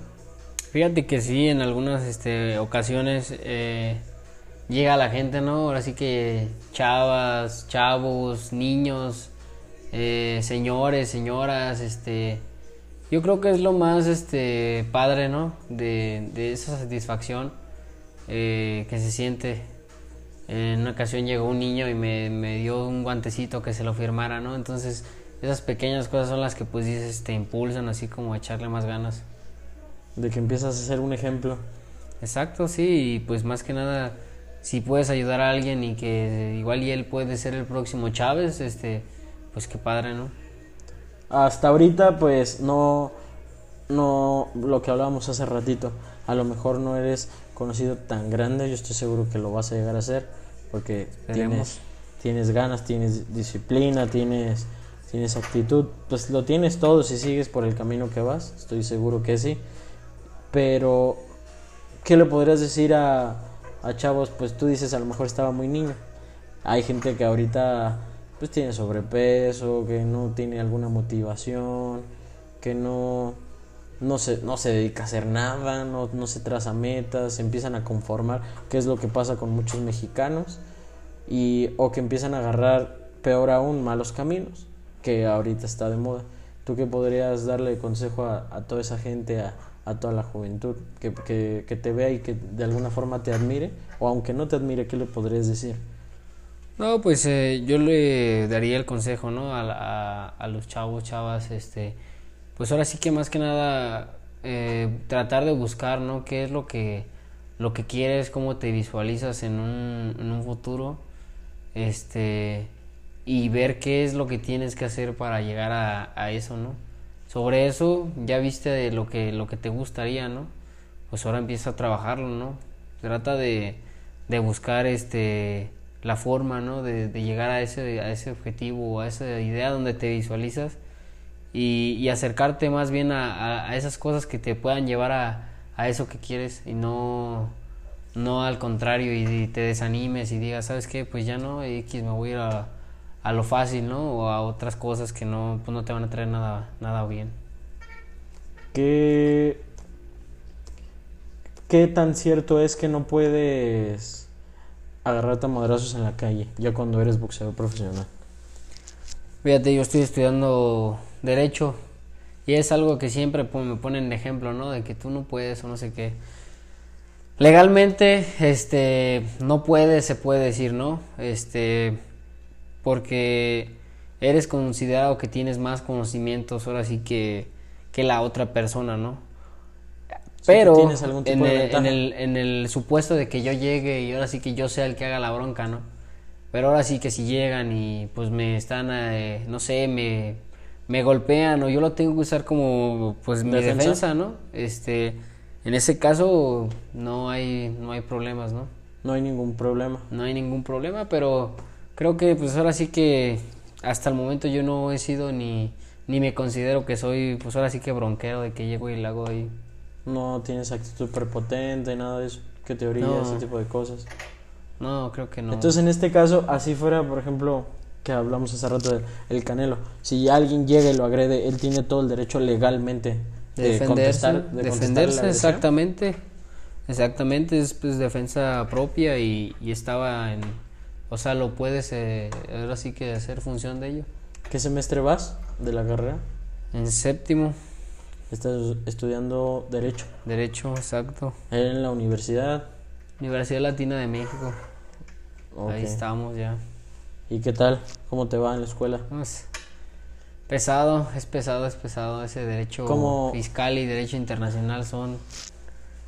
Fíjate que sí, en algunas este, ocasiones eh, llega la gente, ¿no? Ahora sí que chavas, chavos, niños, eh, señores, señoras, este... Yo creo que es lo más este, padre, ¿no? De, de esa satisfacción eh, que se siente. En una ocasión llegó un niño y me, me dio un guantecito que se lo firmara, ¿no? Entonces, esas pequeñas cosas son las que pues dices, te impulsan así como a echarle más ganas. De que empiezas a ser un ejemplo. Exacto, sí, y pues más que nada, si puedes ayudar a alguien y que igual y él puede ser el próximo Chávez, este, pues qué padre, ¿no? Hasta ahorita, pues no, no, lo que hablábamos hace ratito, a lo mejor no eres conocido tan grande, yo estoy seguro que lo vas a llegar a ser, porque Esperemos. tienes, tienes ganas, tienes disciplina, tienes, tienes actitud, pues lo tienes todo si sigues por el camino que vas, estoy seguro que sí, pero ¿qué le podrías decir a, a chavos? Pues tú dices a lo mejor estaba muy niño, hay gente que ahorita pues tiene sobrepeso, que no tiene alguna motivación, que no, no, se, no se dedica a hacer nada, no, no se traza metas, se empiezan a conformar, que es lo que pasa con muchos mexicanos, y, o que empiezan a agarrar, peor aún, malos caminos, que ahorita está de moda. ¿Tú qué podrías darle consejo a, a toda esa gente, a, a toda la juventud, que, que, te vea y que de alguna forma te admire? O aunque no te admire, ¿qué le podrías decir? No, pues eh, yo le daría el consejo, ¿no? A, a los chavos, chavas, este, pues ahora sí que más que nada eh, tratar de buscar, ¿no? ¿Qué es lo que, lo que quieres, cómo te visualizas en un, en un futuro, este, y ver qué es lo que tienes que hacer para llegar a, a eso, ¿no? Sobre eso ya viste de lo que, lo que te gustaría, ¿no? Pues ahora empieza a trabajarlo, ¿no? Trata de, de buscar este la forma, ¿no? De, de llegar a ese, a ese objetivo a esa idea donde te visualizas y, acercarte más bien a, a- a esas cosas que te puedan llevar a, a eso que quieres y no, no al contrario y, y te desanimes y digas, ¿sabes qué? Pues ya no, X, me voy a ir a, a lo fácil, ¿no? O a otras cosas que no, pues no te van a traer nada, nada bien. ¿Qué, ¿Qué tan cierto es que no puedes agarrarte a madrazos en la calle ya cuando eres boxeador profesional? Fíjate, yo estoy estudiando Derecho y es algo que siempre pon- me ponen de ejemplo, ¿no? De que tú no puedes o no sé qué. Legalmente, este, no puedes, se puede decir, ¿no? Este, porque eres considerado que tienes más conocimientos ahora sí que, que la otra persona, ¿no? Pero tienes algún tipo en, de el, ventaja. en, el, en el supuesto de que yo llegue y ahora sí que yo sea el que haga la bronca, ¿no? Pero ahora sí que si llegan y pues me están, eh, no sé, me, me golpean o yo lo tengo que usar como pues mi ¿Defensa? defensa, ¿no? Este, en ese caso no hay, no hay problemas, ¿no? No hay ningún problema. No hay ningún problema, pero creo que pues ahora sí que hasta el momento yo no he sido ni, ni me considero que soy, pues ahora sí que bronquero de que llego y le hago ahí. No tienes actitud prepotente, nada de eso, que te orilla, No. ese tipo de cosas. No, creo que no. Entonces, en este caso, así fuera, por ejemplo, que hablamos hace rato del el Canelo, si alguien llega y lo agrede, él tiene todo el derecho legalmente de de defenderse, contestar, de la defenderse exactamente, exactamente es pues defensa propia y, y estaba en, o sea, lo puedes eh, ahora sí que hacer función de ello. ¿Qué semestre vas de la carrera? En séptimo, Estás estudiando Derecho. derecho, exacto, En la universidad. Universidad Latina de México, ahí estamos ya. ¿Y qué tal? ¿Cómo te va en la escuela? Pues, pesado, es pesado, es pesado ese derecho ¿Cómo? fiscal y derecho internacional son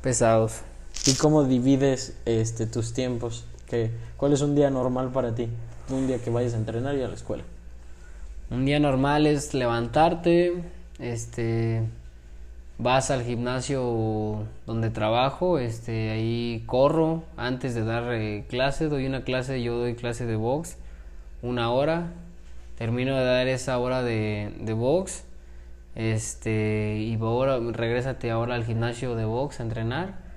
pesados. ¿Y cómo divides este tus tiempos? ¿Qué, ¿Cuál es un día normal para ti? Un día que vayas a entrenar y a la escuela. Un día normal es levantarte, este, vas al gimnasio donde trabajo, este, ahí corro antes de dar eh, clase, doy una clase, yo doy clase de box, una hora, termino de dar esa hora de, de box, este, y ahora, regrésate ahora al gimnasio de box a entrenar,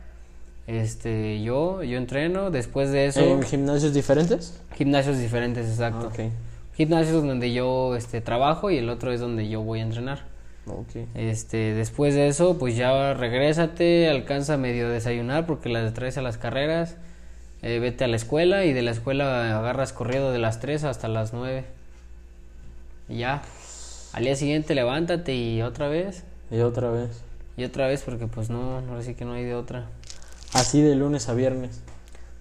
este, yo, yo entreno, después de eso, ¿En gimnasios diferentes? gimnasios diferentes, exacto. Ok. Gimnasios donde yo este, trabajo y el otro es donde yo voy a entrenar. Ok. Este, después de eso, pues ya regrésate, alcanza medio a desayunar porque las traes a las carreras, eh, vete a la escuela y de la escuela agarras corrido de las 3 hasta las 9. Y ya. Al día siguiente levántate y otra vez. Y otra vez. Y otra vez porque pues no, ahora sí que no hay de otra. Así de lunes a viernes.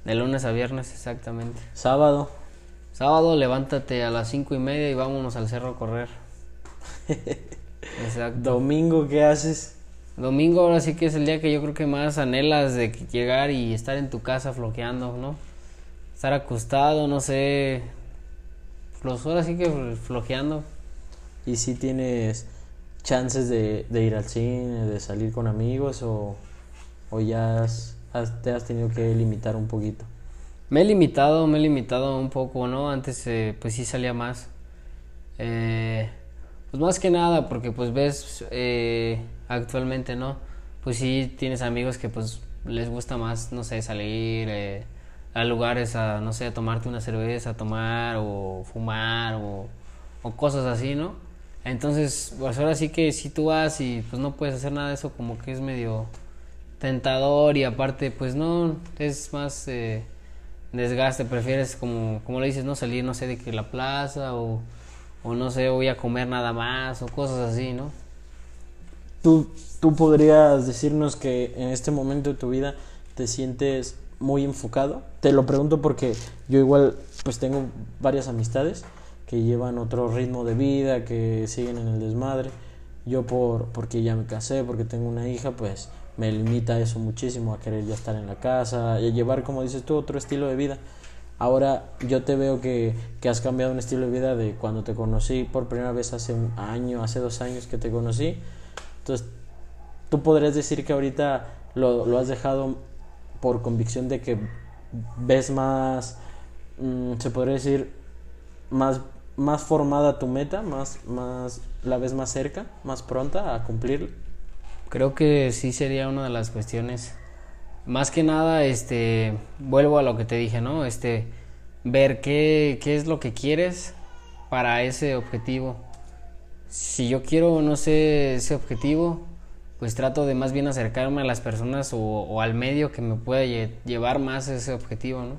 De lunes a viernes exactamente. Sábado. Sábado levántate a las cinco y media y vámonos al cerro a correr. [LAUGHS] Exacto. Domingo, ¿qué haces? Domingo ahora sí que es el día que yo creo que más anhelas de llegar y estar en tu casa floqueando, ¿no? Estar acostado, no sé. Los ahora sí que floqueando. ¿Y si tienes chances de, de ir al cine, de salir con amigos o, o ya has- has- te has tenido que limitar un poquito? Me he limitado, me he limitado un poco, ¿no? Antes eh, pues sí salía más. Eh, pues más que nada porque pues ves eh, actualmente, ¿no? Pues sí tienes amigos que pues les gusta más, no sé, salir eh, a lugares a, no sé, a tomarte una cerveza, a tomar o fumar o, o cosas así, ¿no? Entonces, pues ahora sí que si tú vas y pues no puedes hacer nada de eso, como que es medio tentador y aparte pues no, es más... Eh, desgaste, prefieres como, como le dices, no salir, no sé, de que la plaza o, o no sé, voy a comer nada más o cosas así, ¿no? ¿Tú, ¿Tú podrías decirnos que en este momento de tu vida te sientes muy enfocado? Te lo pregunto porque yo igual pues tengo varias amistades que llevan otro ritmo de vida, que siguen en el desmadre. Yo por porque ya me casé, porque tengo una hija, pues me limita eso muchísimo a querer ya estar en la casa, y a llevar, como dices tú, otro estilo de vida. Ahora yo te veo que, que has cambiado un estilo de vida de cuando te conocí por primera vez hace un año, hace dos años que te conocí. Entonces, tú podrías decir que ahorita lo, lo has dejado por convicción de que ves más, mm, se podría decir, más, más formada tu meta, más, más, la ves más cerca, más pronta a cumplir. Creo que sí sería una de las cuestiones. Más que nada, este, vuelvo a lo que te dije, ¿no? Este, ver qué, qué es lo que quieres para ese objetivo. Si yo quiero, no sé, ese objetivo, pues trato de más bien acercarme a las personas o, o al medio que me pueda lle- llevar más a ese objetivo, ¿no?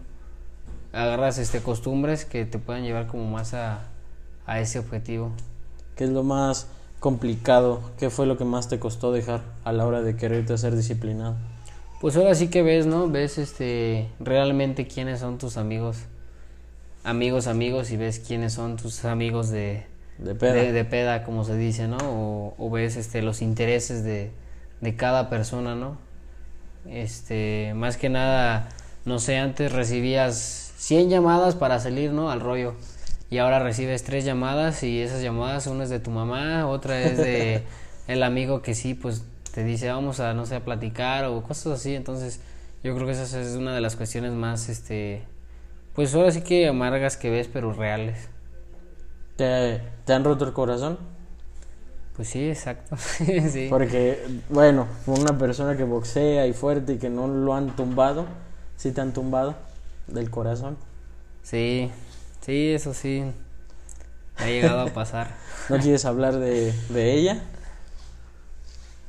Agarras este, costumbres que te puedan llevar como más a, a ese objetivo. ¿Qué es lo más complicado? ¿Qué fue lo que más te costó dejar a la hora de quererte ser disciplinado? Pues ahora sí que ves, ¿no? Ves este realmente quiénes son tus amigos. Amigos, amigos, y ves quiénes son tus amigos de, De peda. de, de peda, como se dice, ¿no? O, o ves este los intereses de, de cada persona, ¿no? Este, más que nada, no sé, antes recibías 100 llamadas para salir, ¿no? Al rollo. Y ahora recibes tres llamadas y esas llamadas, una es de tu mamá, otra es de [LAUGHS] el amigo que sí, pues te dice vamos a, no sé, a platicar o cosas así. Entonces yo creo que esa es una de las cuestiones más, este, pues ahora sí que amargas que ves, pero reales. ¿Te, te han roto el corazón? Pues sí, exacto. [LAUGHS] sí. Porque, bueno, una persona que boxea y fuerte y que no lo han tumbado, sí te han tumbado del corazón. Sí, sí, eso sí. Ha llegado a pasar. [LAUGHS] ¿No quieres hablar de, de ella?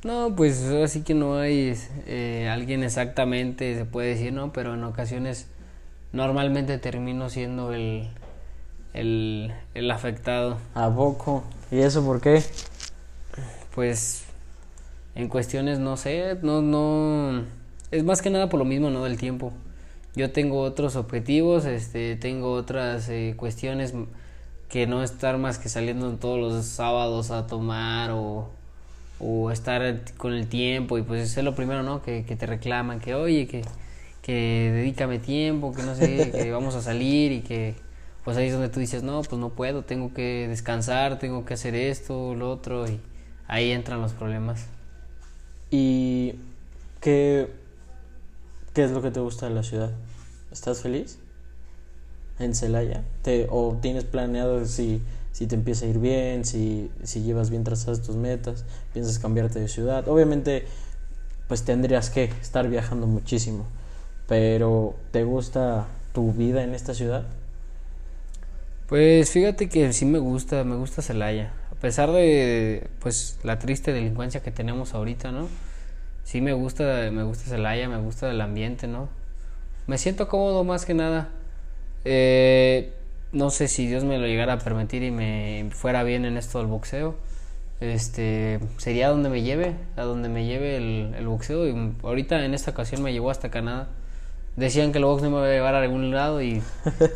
No, pues así que no hay eh, alguien exactamente, se puede decir, ¿no? Pero en ocasiones normalmente termino siendo el, el, el afectado. ¿A poco? ¿Y eso por qué? Pues en cuestiones, no sé, no, no... Es más que nada por lo mismo, ¿no? Del tiempo. Yo tengo otros objetivos, este, tengo otras eh, cuestiones que no estar más que saliendo todos los sábados a tomar o, o estar con el tiempo y pues es lo primero, ¿no? Que, que te reclaman, que oye, que, que dedícame tiempo, que no sé, que [LAUGHS] vamos a salir y que pues ahí es donde tú dices, no, pues no puedo, tengo que descansar, tengo que hacer esto, lo otro y ahí entran los problemas. ¿Y qué, qué es lo que te gusta de la ciudad? ¿Estás feliz? ¿En Celaya? ¿Te, ¿O tienes planeado si, si te empieza a ir bien, si, si llevas bien trazadas tus metas, piensas cambiarte de ciudad? Obviamente, pues tendrías que estar viajando muchísimo, pero ¿te gusta tu vida en esta ciudad? Pues fíjate que sí me gusta, me gusta Celaya. A pesar de pues la triste delincuencia que tenemos ahorita, ¿no? Sí me gusta, me gusta Celaya, me gusta el ambiente, ¿no? Me siento cómodo más que nada. Eh, no sé si Dios me lo llegara a permitir y me fuera bien en esto del boxeo. Este sería donde me lleve, a donde me lleve el, el boxeo. Y ahorita en esta ocasión me llevó hasta Canadá. Decían que el box no me iba a llevar a algún lado y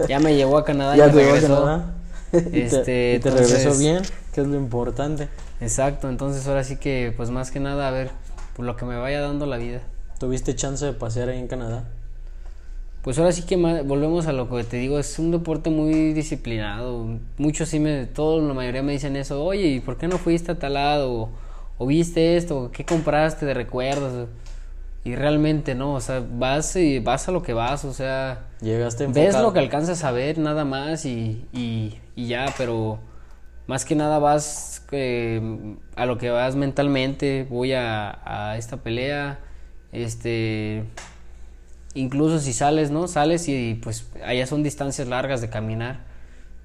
ya me llevó a Canadá y [LAUGHS] ¿Ya me te llevó a regresó. Canadá? [LAUGHS] ¿Y te- Este, y te regresó entonces- bien? Que es lo importante. Exacto, entonces ahora sí que pues más que nada a ver por lo que me vaya dando la vida. ¿Tuviste chance de pasear ahí en Canadá? Pues ahora sí que volvemos a lo que te digo, es un deporte muy disciplinado. Muchos sí me, todos, la mayoría me dicen eso, oye, ¿y por qué no fuiste a tal lado? O, o viste esto, ¿qué compraste de recuerdos? Y realmente no, o sea, vas y vas a lo que vas, o sea, Llegaste ves lo que alcanzas a ver nada más y, y, y ya, pero más que nada vas eh, a lo que vas mentalmente, voy a, a esta pelea, este, incluso si sales, ¿no? Sales y pues allá son distancias largas de caminar,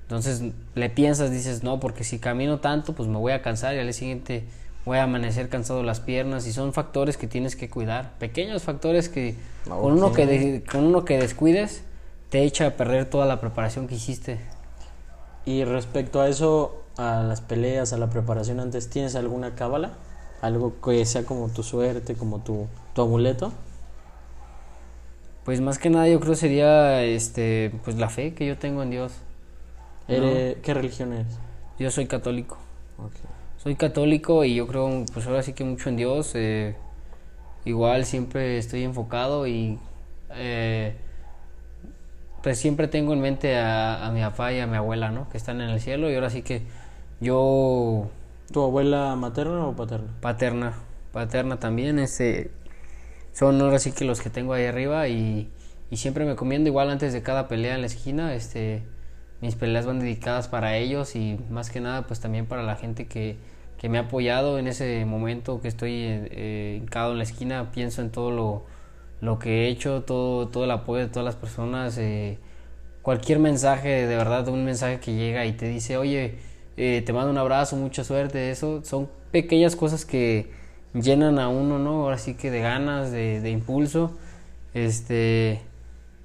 entonces le piensas, dices, no, porque si camino tanto, pues me voy a cansar y al día siguiente voy a amanecer cansado las piernas y son factores que tienes que cuidar, pequeños factores que con uno que de- con uno que descuides te echa a perder toda la preparación que hiciste. Y respecto a eso, a las peleas, a la preparación antes, ¿tienes alguna cábala? Algo que sea como tu suerte, como tu, tu amuleto. Pues más que nada yo creo sería este pues la fe que yo tengo en Dios. ¿Qué religión eres? Yo soy católico. Soy católico y yo creo pues ahora sí que mucho en Dios. eh, igual siempre estoy enfocado y eh, pues siempre tengo en mente a, a mi papá y a mi abuela, ¿no? Que están en el cielo y ahora sí que yo ¿Tu abuela materna o paterna? paterna, paterna también, este, son ahora sí que los que tengo ahí arriba y, y siempre me comiendo igual antes de cada pelea en la esquina, este, mis peleas van dedicadas para ellos y más que nada pues también para la gente que, que me ha apoyado en ese momento que estoy eh, eh, hincado en la esquina, pienso en todo lo, lo que he hecho, todo, todo el apoyo de todas las personas, eh, cualquier mensaje, de verdad, un mensaje que llega y te dice, oye, eh, te mando un abrazo, mucha suerte, eso son pequeñas cosas que llenan a uno, ¿no? Ahora sí que de ganas, de, de impulso, este,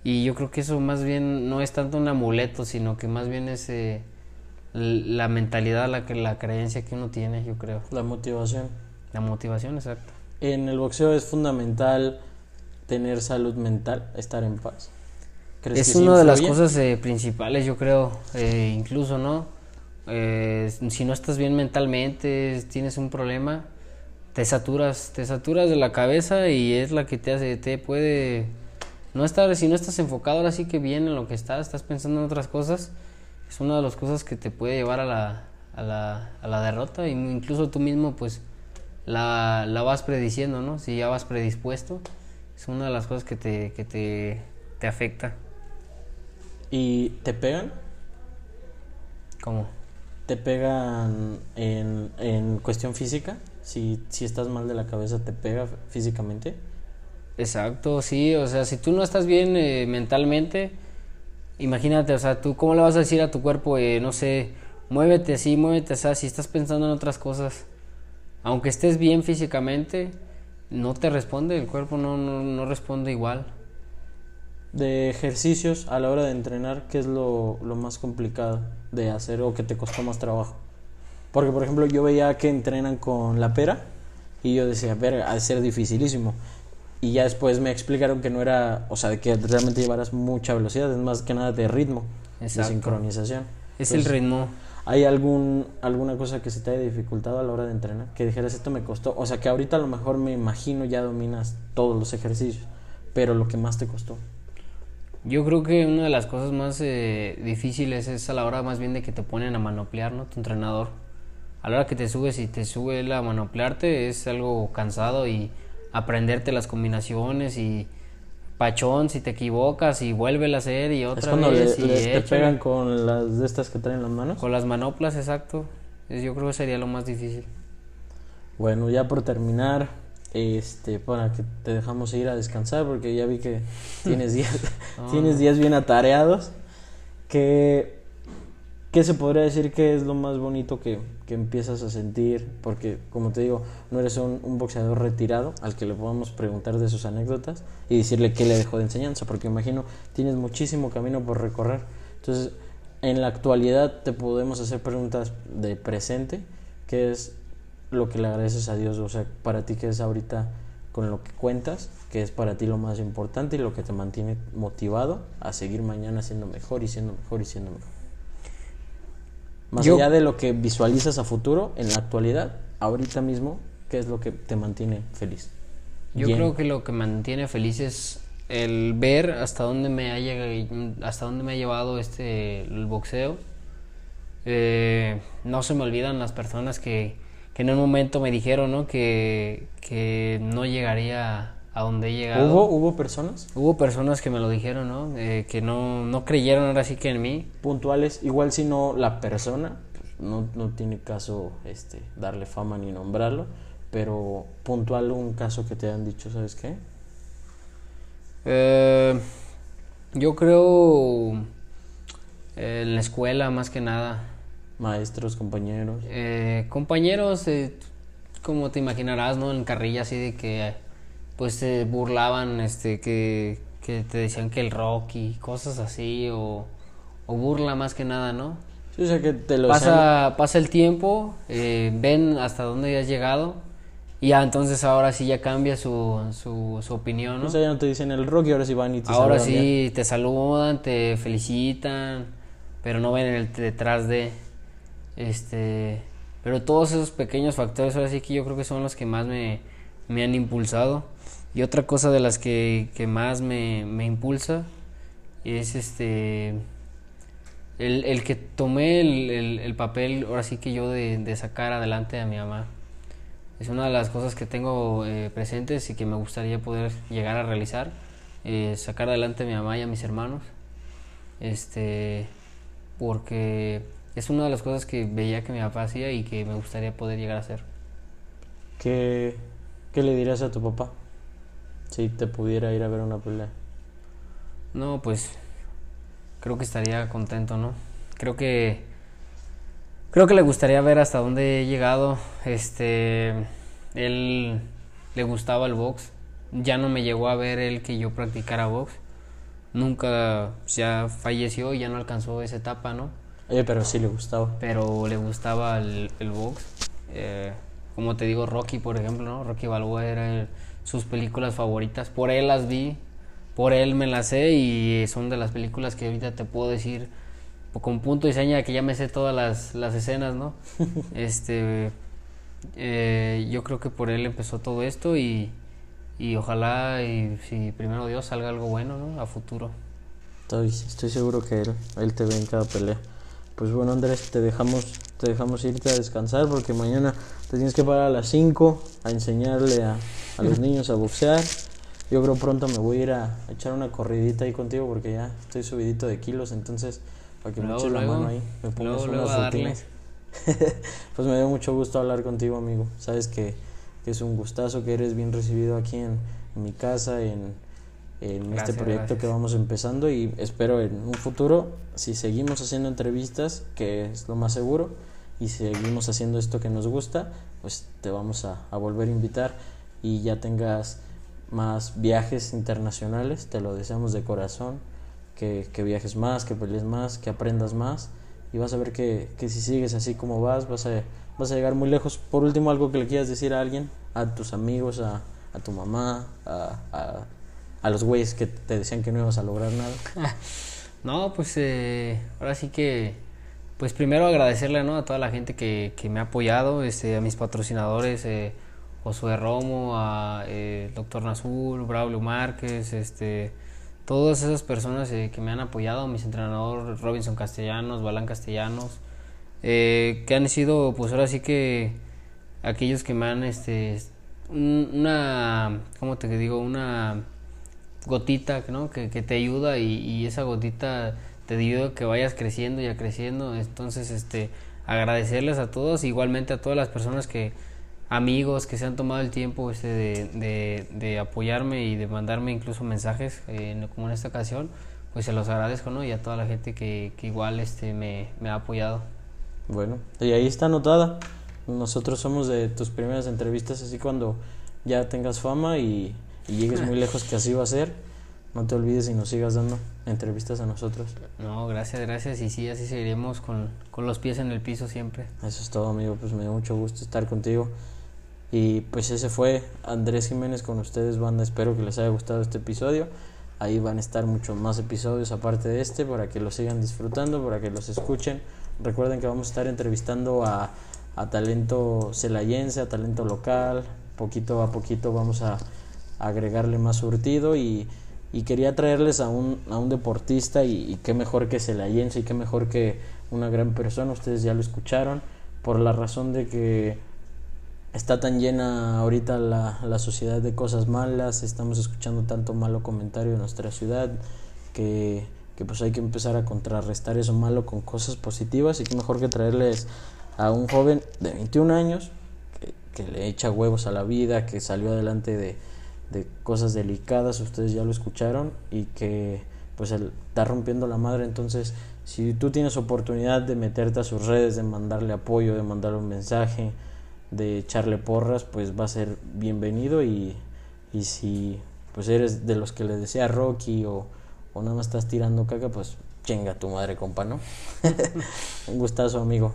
y yo creo que eso más bien no es tanto un amuleto, sino que más bien es eh, la mentalidad, la, que- la creencia que uno tiene, yo creo, La motivación. la motivación, exacto. En el boxeo es fundamental tener salud mental, estar en paz. ¿Crees Es una de las cosas eh, principales, yo creo, eh, incluso, ¿no? Eh, si no estás bien mentalmente, tienes un problema, te saturas, te saturas de la cabeza y es la que te hace, te puede no estar, si no estás enfocado ahora sí que bien en lo que estás, estás pensando en otras cosas, es una de las cosas que te puede llevar a la, a la, a la derrota y incluso tú mismo pues la, la vas prediciendo, ¿no? Si ya vas predispuesto, es una de las cosas que te, que te, te afecta. ¿Y te pegan? ¿Cómo? ¿Te pegan en, en cuestión física? Si, si estás mal de la cabeza, ¿te pega físicamente? Exacto, sí, o sea, si tú no estás bien eh, mentalmente, imagínate, o sea, tú cómo le vas a decir a tu cuerpo, eh, no sé, muévete así, muévete así, si estás pensando en otras cosas, aunque estés bien físicamente, no te responde, el cuerpo no, no, no responde igual. De ejercicios a la hora de entrenar, ¿qué es lo, lo más complicado de hacer o que te costó más trabajo? Porque, por ejemplo, yo veía que entrenan con la pera y yo decía, verga, ha de ser dificilísimo. Y ya después me explicaron que no era, o sea, de que realmente llevaras mucha velocidad, es más que nada de ritmo, Exacto. de sincronización. Es el ritmo. ¿Hay algún, alguna cosa que se te haya dificultado a la hora de entrenar? Que dijeras, esto me costó. O sea, que ahorita a lo mejor me imagino ya dominas todos los ejercicios, pero lo que más te costó. Yo creo que una de las cosas más eh, difíciles es a la hora más bien de que te ponen a manoplear, ¿no? Tu entrenador. A la hora que te subes y te sube él a manoplearte es algo cansado y aprenderte las combinaciones y pachón si te equivocas y vuelve a hacer y otra es cuando le- vez y les te pegan con las de estas que traen las manos. con las manoplas, exacto. Yo creo que sería lo más difícil. Bueno, ya por terminar, este, para que te dejamos ir a descansar porque ya vi que [LAUGHS] tienes días, Ah. tienes días bien atareados. ¿Qué, ¿Qué se podría decir que es lo más bonito que, que empiezas a sentir? Porque, como te digo, no eres un, un boxeador retirado al que le podamos preguntar de sus anécdotas y decirle qué le dejó de enseñanza, porque imagino tienes muchísimo camino por recorrer. Entonces, en la actualidad te podemos hacer preguntas de presente, que es lo que le agradeces a Dios, o sea, para ti que es ahorita con lo que cuentas, que es para ti lo más importante y lo que te mantiene motivado a seguir mañana siendo mejor y siendo mejor y siendo mejor. Más Yo- allá de lo que visualizas a futuro, en la actualidad, ahorita mismo, ¿qué es lo que te mantiene feliz? Yo Bien. creo que lo que mantiene feliz es el ver hasta dónde me ha llegado, hasta dónde me ha llevado este el boxeo. Eh, no se me olvidan las personas que, que en un momento me dijeron ¿no? que, que no llegaría a donde he llegado. ¿Hubo, ¿Hubo personas Hubo personas que me lo dijeron, ¿no? Eh, que no, no creyeron ahora sí que en mí. puntuales? Igual si no la persona, no, no tiene caso este, darle fama ni nombrarlo, pero puntual un caso que te han dicho, ¿sabes qué? Eh, yo creo eh, en la escuela más que nada. Maestros, compañeros. Eh, compañeros, eh, como te imaginarás, ¿no? En carrilla así de que pues se burlaban, este, que, que te decían que el rock y cosas así, o, o burla más que nada, ¿no? Sí, o sea que te lo Pasa, pasa el tiempo, eh, ven hasta dónde has llegado, y ya entonces ahora sí ya cambia su, su, su opinión, ¿no? O sea, ya no te dicen el rock y ahora sí van y te Ahora saludan sí te saludan, te felicitan, pero no ven el detrás de este, pero todos esos pequeños factores ahora sí que yo creo que son los que más me, me han impulsado. Y otra cosa de las que, que más me, me impulsa es este el, el que tomé el, el- el papel ahora sí que yo de, de sacar adelante a mi mamá. Es una de las cosas que tengo eh, presentes y que me gustaría poder llegar a realizar. eh, sacar adelante a mi mamá y a mis hermanos. Este, porque es una de las cosas que veía que mi papá hacía y que me gustaría poder llegar a hacer. ¿Qué, ¿Qué le dirías a tu papá si te pudiera ir a ver una pelea? No, pues creo que estaría contento, ¿no? Creo que creo que le gustaría ver hasta dónde he llegado. Este, él le gustaba el box. Ya no me llegó a ver él que yo practicara box. Nunca ya falleció y ya no alcanzó esa etapa, ¿no? Oye, pero sí le gustaba. pero le gustaba el, el box. Eh, como te digo, Rocky, por ejemplo, ¿no? Rocky Balboa era el- sus películas favoritas. Por él las vi, por él me las sé y son de las películas que ahorita te puedo decir con punto y seña que ya me sé todas las, las escenas, ¿no? [LAUGHS] este, eh, yo creo que por él empezó todo esto y, y ojalá, y si primero Dios salga algo bueno, ¿no? A futuro. Estoy, estoy seguro que él, él te ve en cada pelea. Pues bueno, Andrés, te dejamos te dejamos irte a descansar porque mañana te tienes que parar a las 5 a enseñarle a, a los [LAUGHS] niños a boxear. Yo creo pronto me voy a ir a, a echar una corridita ahí contigo porque ya estoy subidito de kilos, entonces para que me eches la mano ahí, me pongas luego, unas rutinas. [LAUGHS] pues me dio mucho gusto hablar contigo, amigo. Sabes que, que es un gustazo, que eres bien recibido aquí en, en mi casa, en, en este Gracias, proyecto que gracias. vamos empezando y espero en un futuro, si seguimos haciendo entrevistas, que es lo más seguro, y seguimos haciendo esto que nos gusta, pues te vamos a, a volver a invitar y ya tengas más viajes internacionales, te lo deseamos de corazón, que, que viajes más, que pelees más, que aprendas más y vas a ver que, que si sigues así como vas, vas a, vas a llegar muy lejos. Por último, algo que le quieras decir a alguien, a tus amigos, a, a tu mamá, a, a, a los güeyes que te decían que no ibas a lograr nada. [LAUGHS] No, pues eh, ahora sí que, pues primero agradecerle ¿no? a toda la gente que, que me ha apoyado, este, a mis patrocinadores, eh, Josué Romo, a eh, Doctor Nazul, Braulio Márquez, este, todas esas personas eh, que me han apoyado, mis entrenadores Robinson Castellanos, Balán Castellanos, eh, que han sido pues ahora sí que aquellos que me han, este, un- una, ¿cómo te digo? Una gotita ¿no? que, que te ayuda y, esa gotita te ayuda que vayas creciendo y a creciendo. Entonces, este, agradecerles a todos, igualmente a todas las personas que, amigos que se han tomado el tiempo este, de, de, apoyarme y de mandarme incluso mensajes, eh, como en esta ocasión, pues se los agradezco, ¿no? Y a toda la gente que, que igual este, me ha apoyado. Bueno, y ahí está anotada. Nosotros somos de tus primeras entrevistas, así cuando ya tengas fama y, y llegues muy lejos, que así va a ser, no te olvides y nos sigas dando entrevistas a nosotros. No, gracias, gracias. Y sí, así seguiremos con, con los pies en el piso siempre. Eso es todo, amigo. Pues me dio mucho gusto estar contigo. Y pues ese fue Andrés Jiménez con ustedes, banda. Espero que les haya gustado este episodio. Ahí van a estar muchos más episodios aparte de este para que lo sigan disfrutando, para que los escuchen. Recuerden que vamos a estar entrevistando a, a talento celayense, a talento local. Poquito a poquito vamos a agregarle más surtido y, y quería traerles a un, a un deportista y, qué mejor que celayense y qué mejor que una gran persona. Ustedes ya lo escucharon por la razón de que está tan llena ahorita la, la sociedad de cosas malas, estamos escuchando tanto malo comentario de nuestra ciudad que, que pues hay que empezar a contrarrestar eso malo con cosas positivas y qué mejor que traerles a un joven de 21 años que, que le echa huevos a la vida, que salió adelante de, de cosas delicadas, ustedes ya lo escucharon y que pues está rompiendo la madre, entonces si tú tienes oportunidad de meterte a sus redes, de mandarle apoyo, de mandarle un mensaje, de echarle porras, pues va a ser bienvenido y, y si pues eres de los que le desea Rocky o, o nada más estás tirando caca, pues chinga tu madre, compa, ¿no? [LAUGHS] un gustazo, amigo.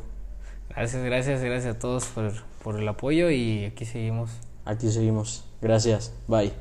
Gracias, gracias, gracias a todos por, por el apoyo y aquí seguimos aquí seguimos. Gracias, bye.